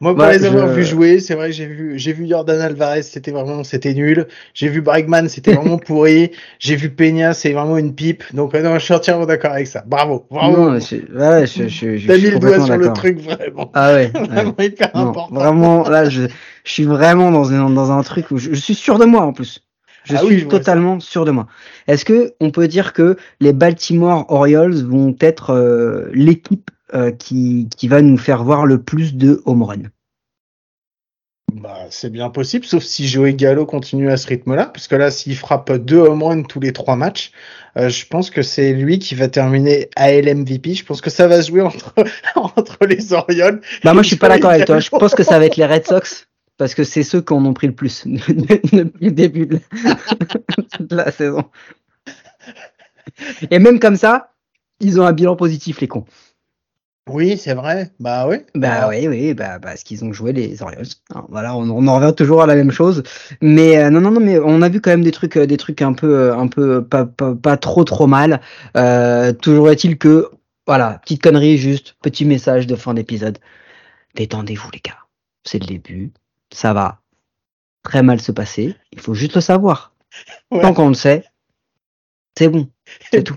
Speaker 1: Moi, pour
Speaker 3: Ouais,
Speaker 1: les avoir
Speaker 3: je-
Speaker 1: vus jouer, c'est vrai j'ai vu, j'ai vu Jordan Alvarez, c'était vraiment, c'était nul. J'ai vu Bregman, c'était vraiment *laughs* pourri. J'ai vu Peña, c'est vraiment une pipe. Donc, non, je suis entièrement d'accord avec ça. Bravo, bravo.
Speaker 3: Non, je, ouais, je, je, je,
Speaker 1: T'as mis le doigt sur le truc, vraiment.
Speaker 3: Ah ouais. *laughs* ouais.
Speaker 1: Vraiment hyper
Speaker 3: Non,
Speaker 1: important.
Speaker 3: vraiment, là, je, je suis vraiment dans un, dans un truc où je, suis sûr de moi en plus. Je
Speaker 1: Ah
Speaker 3: suis
Speaker 1: oui,
Speaker 3: totalement sûr de moi. Est-ce que on peut dire que les Baltimore Orioles vont être euh, l'équipe euh, qui, qui va nous faire voir le plus de home run
Speaker 1: Bah, c'est bien possible, sauf si Joey Gallo continue à ce rythme-là, parce que là, s'il frappe deux home runs tous les trois matchs, euh, je pense que c'est lui qui va terminer AL MVP. Je pense que ça va jouer entre, *laughs* entre les Orioles.
Speaker 3: Bah moi je suis pas d'accord avec toi. Je pense que ça va être les Red Sox parce que c'est ceux qui en ont pris le plus *laughs* depuis le début de de la saison. Et même comme ça, ils ont un bilan positif les cons.
Speaker 1: Oui, c'est vrai. Bah oui.
Speaker 3: Bah oui, oui, bah parce qu'ils ont joué les Orioles. Hein, voilà, on, on en revient toujours à la même chose. Mais euh, non, non, non, mais on a vu quand même des trucs, euh, des trucs un peu, euh, un peu pas, pas, pas trop, trop mal. Euh, toujours est-il que, voilà, petite connerie, juste petit message de fin d'épisode. Détendez-vous les gars. C'est le début. Ça va très mal se passer. Il faut juste le savoir.
Speaker 1: Ouais.
Speaker 3: Tant qu'on le sait, c'est bon. *laughs* c'est tout.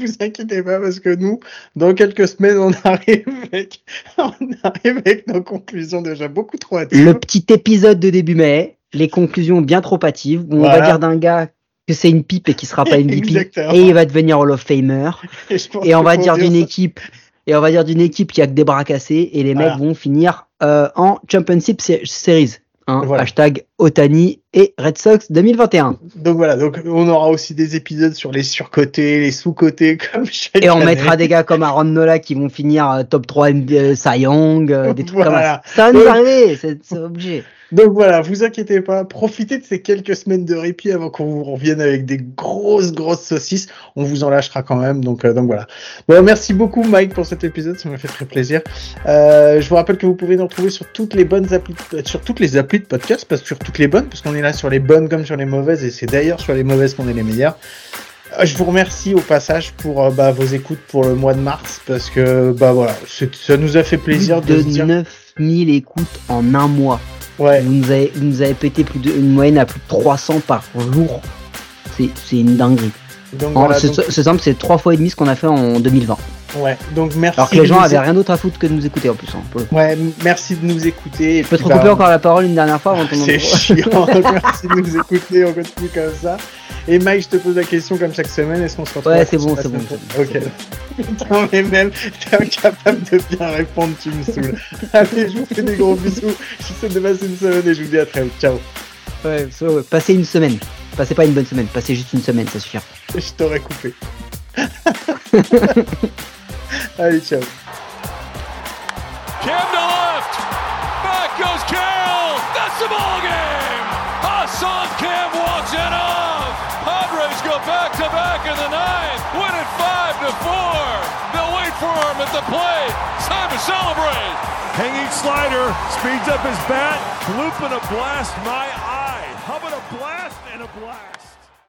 Speaker 1: Vous, inquiétez pas parce que nous, dans quelques semaines, on *laughs* arrive avec, on arrive avec nos conclusions déjà beaucoup trop hâtives.
Speaker 3: Le petit épisode de début mai, les conclusions bien trop hâtives, où on va dire d'un gars que c'est une pipe et qui sera pas une pipe et il va devenir Hall of Famer *laughs*
Speaker 1: Et,
Speaker 3: on va dire d'une équipe et on va dire d'une équipe qui a que des bras cassés et les mecs vont finir euh, en Championship Se- Series. Hein,
Speaker 1: Voilà.
Speaker 3: Hashtag Otani et Red Sox 2021.
Speaker 1: Donc voilà, donc on aura aussi des épisodes sur les surcotés, les sous-cotés, *laughs* comme chaque
Speaker 3: Et on
Speaker 1: année.
Speaker 3: mettra des gars comme Aaron Nola qui vont finir euh, top 3 NBA, Cy Young, euh, des trucs
Speaker 1: Voilà.
Speaker 3: comme ça. Ça va nous arriver, c'est obligé.
Speaker 1: Donc voilà, vous inquiétez pas, profitez de ces quelques semaines de répit avant qu'on vous revienne avec des grosses, grosses saucisses. On vous en lâchera quand même, donc, euh, donc voilà. Bon, merci beaucoup Mike pour cet épisode, ça m'a fait très plaisir. Euh, je vous rappelle que vous pouvez nous retrouver sur toutes les bonnes applis, euh, sur toutes les applis de podcast, pas sur toutes les bonnes, parce qu'on est là sur les bonnes comme sur les mauvaises, et c'est d'ailleurs sur les mauvaises qu'on est les meilleurs. Euh, Je vous remercie au passage pour euh, bah, vos écoutes pour le mois de mars, parce que bah voilà, c'est- ça nous a fait plaisir
Speaker 3: Plus
Speaker 1: de,
Speaker 3: de
Speaker 1: dire.
Speaker 3: 9000 écoutes en un mois.
Speaker 1: Ouais,
Speaker 3: Vous nous avez, vous nous avez pété plus de, une moyenne à plus de 300 par jour. C'est une dinguerie.
Speaker 1: Donc voilà,
Speaker 3: c'est
Speaker 1: donc-
Speaker 3: simple, c'est trois fois et demi ce qu'on a fait en 2020.
Speaker 1: ouais, donc merci.
Speaker 3: Alors que les gens
Speaker 1: nous
Speaker 3: avaient rien d'autre à foutre que de nous écouter en plus. hein, pour le coup.
Speaker 1: Ouais, merci de nous écouter.
Speaker 3: Je peux te
Speaker 1: bah,
Speaker 3: recouper encore la parole une dernière fois avant *laughs* ton
Speaker 1: C'est chiant. *laughs* *laughs* merci de nous écouter. On continue comme ça. Et Mike, je te pose la question comme chaque semaine. Est-ce qu'on se retrouve
Speaker 3: Ouais, c'est bon, c'est bon,
Speaker 1: prochaine
Speaker 3: c'est bon,
Speaker 1: Ok. Mais même, t'es incapable de bien répondre, tu me saoules. Allez, je vous fais des gros bisous. Je vous souhaite de passer une semaine et je vous dis à très vite. Ciao.
Speaker 3: Ouais. Passez une semaine. Passez pas une bonne semaine, passez juste une semaine, ça suffira. *laughs*
Speaker 1: Je t'aurais coupé. *laughs* Allez, ciao.
Speaker 5: Cam to left. Back goes Carroll. That's the ball game. Hassan Cam walks it off. Padres go back to back in the ninth. Win it five to four. They'll wait for him at the plate. It's time to celebrate. Hanging slider speeds up his bat. Bloop and a blast. My eye. How about a blast? And a blast?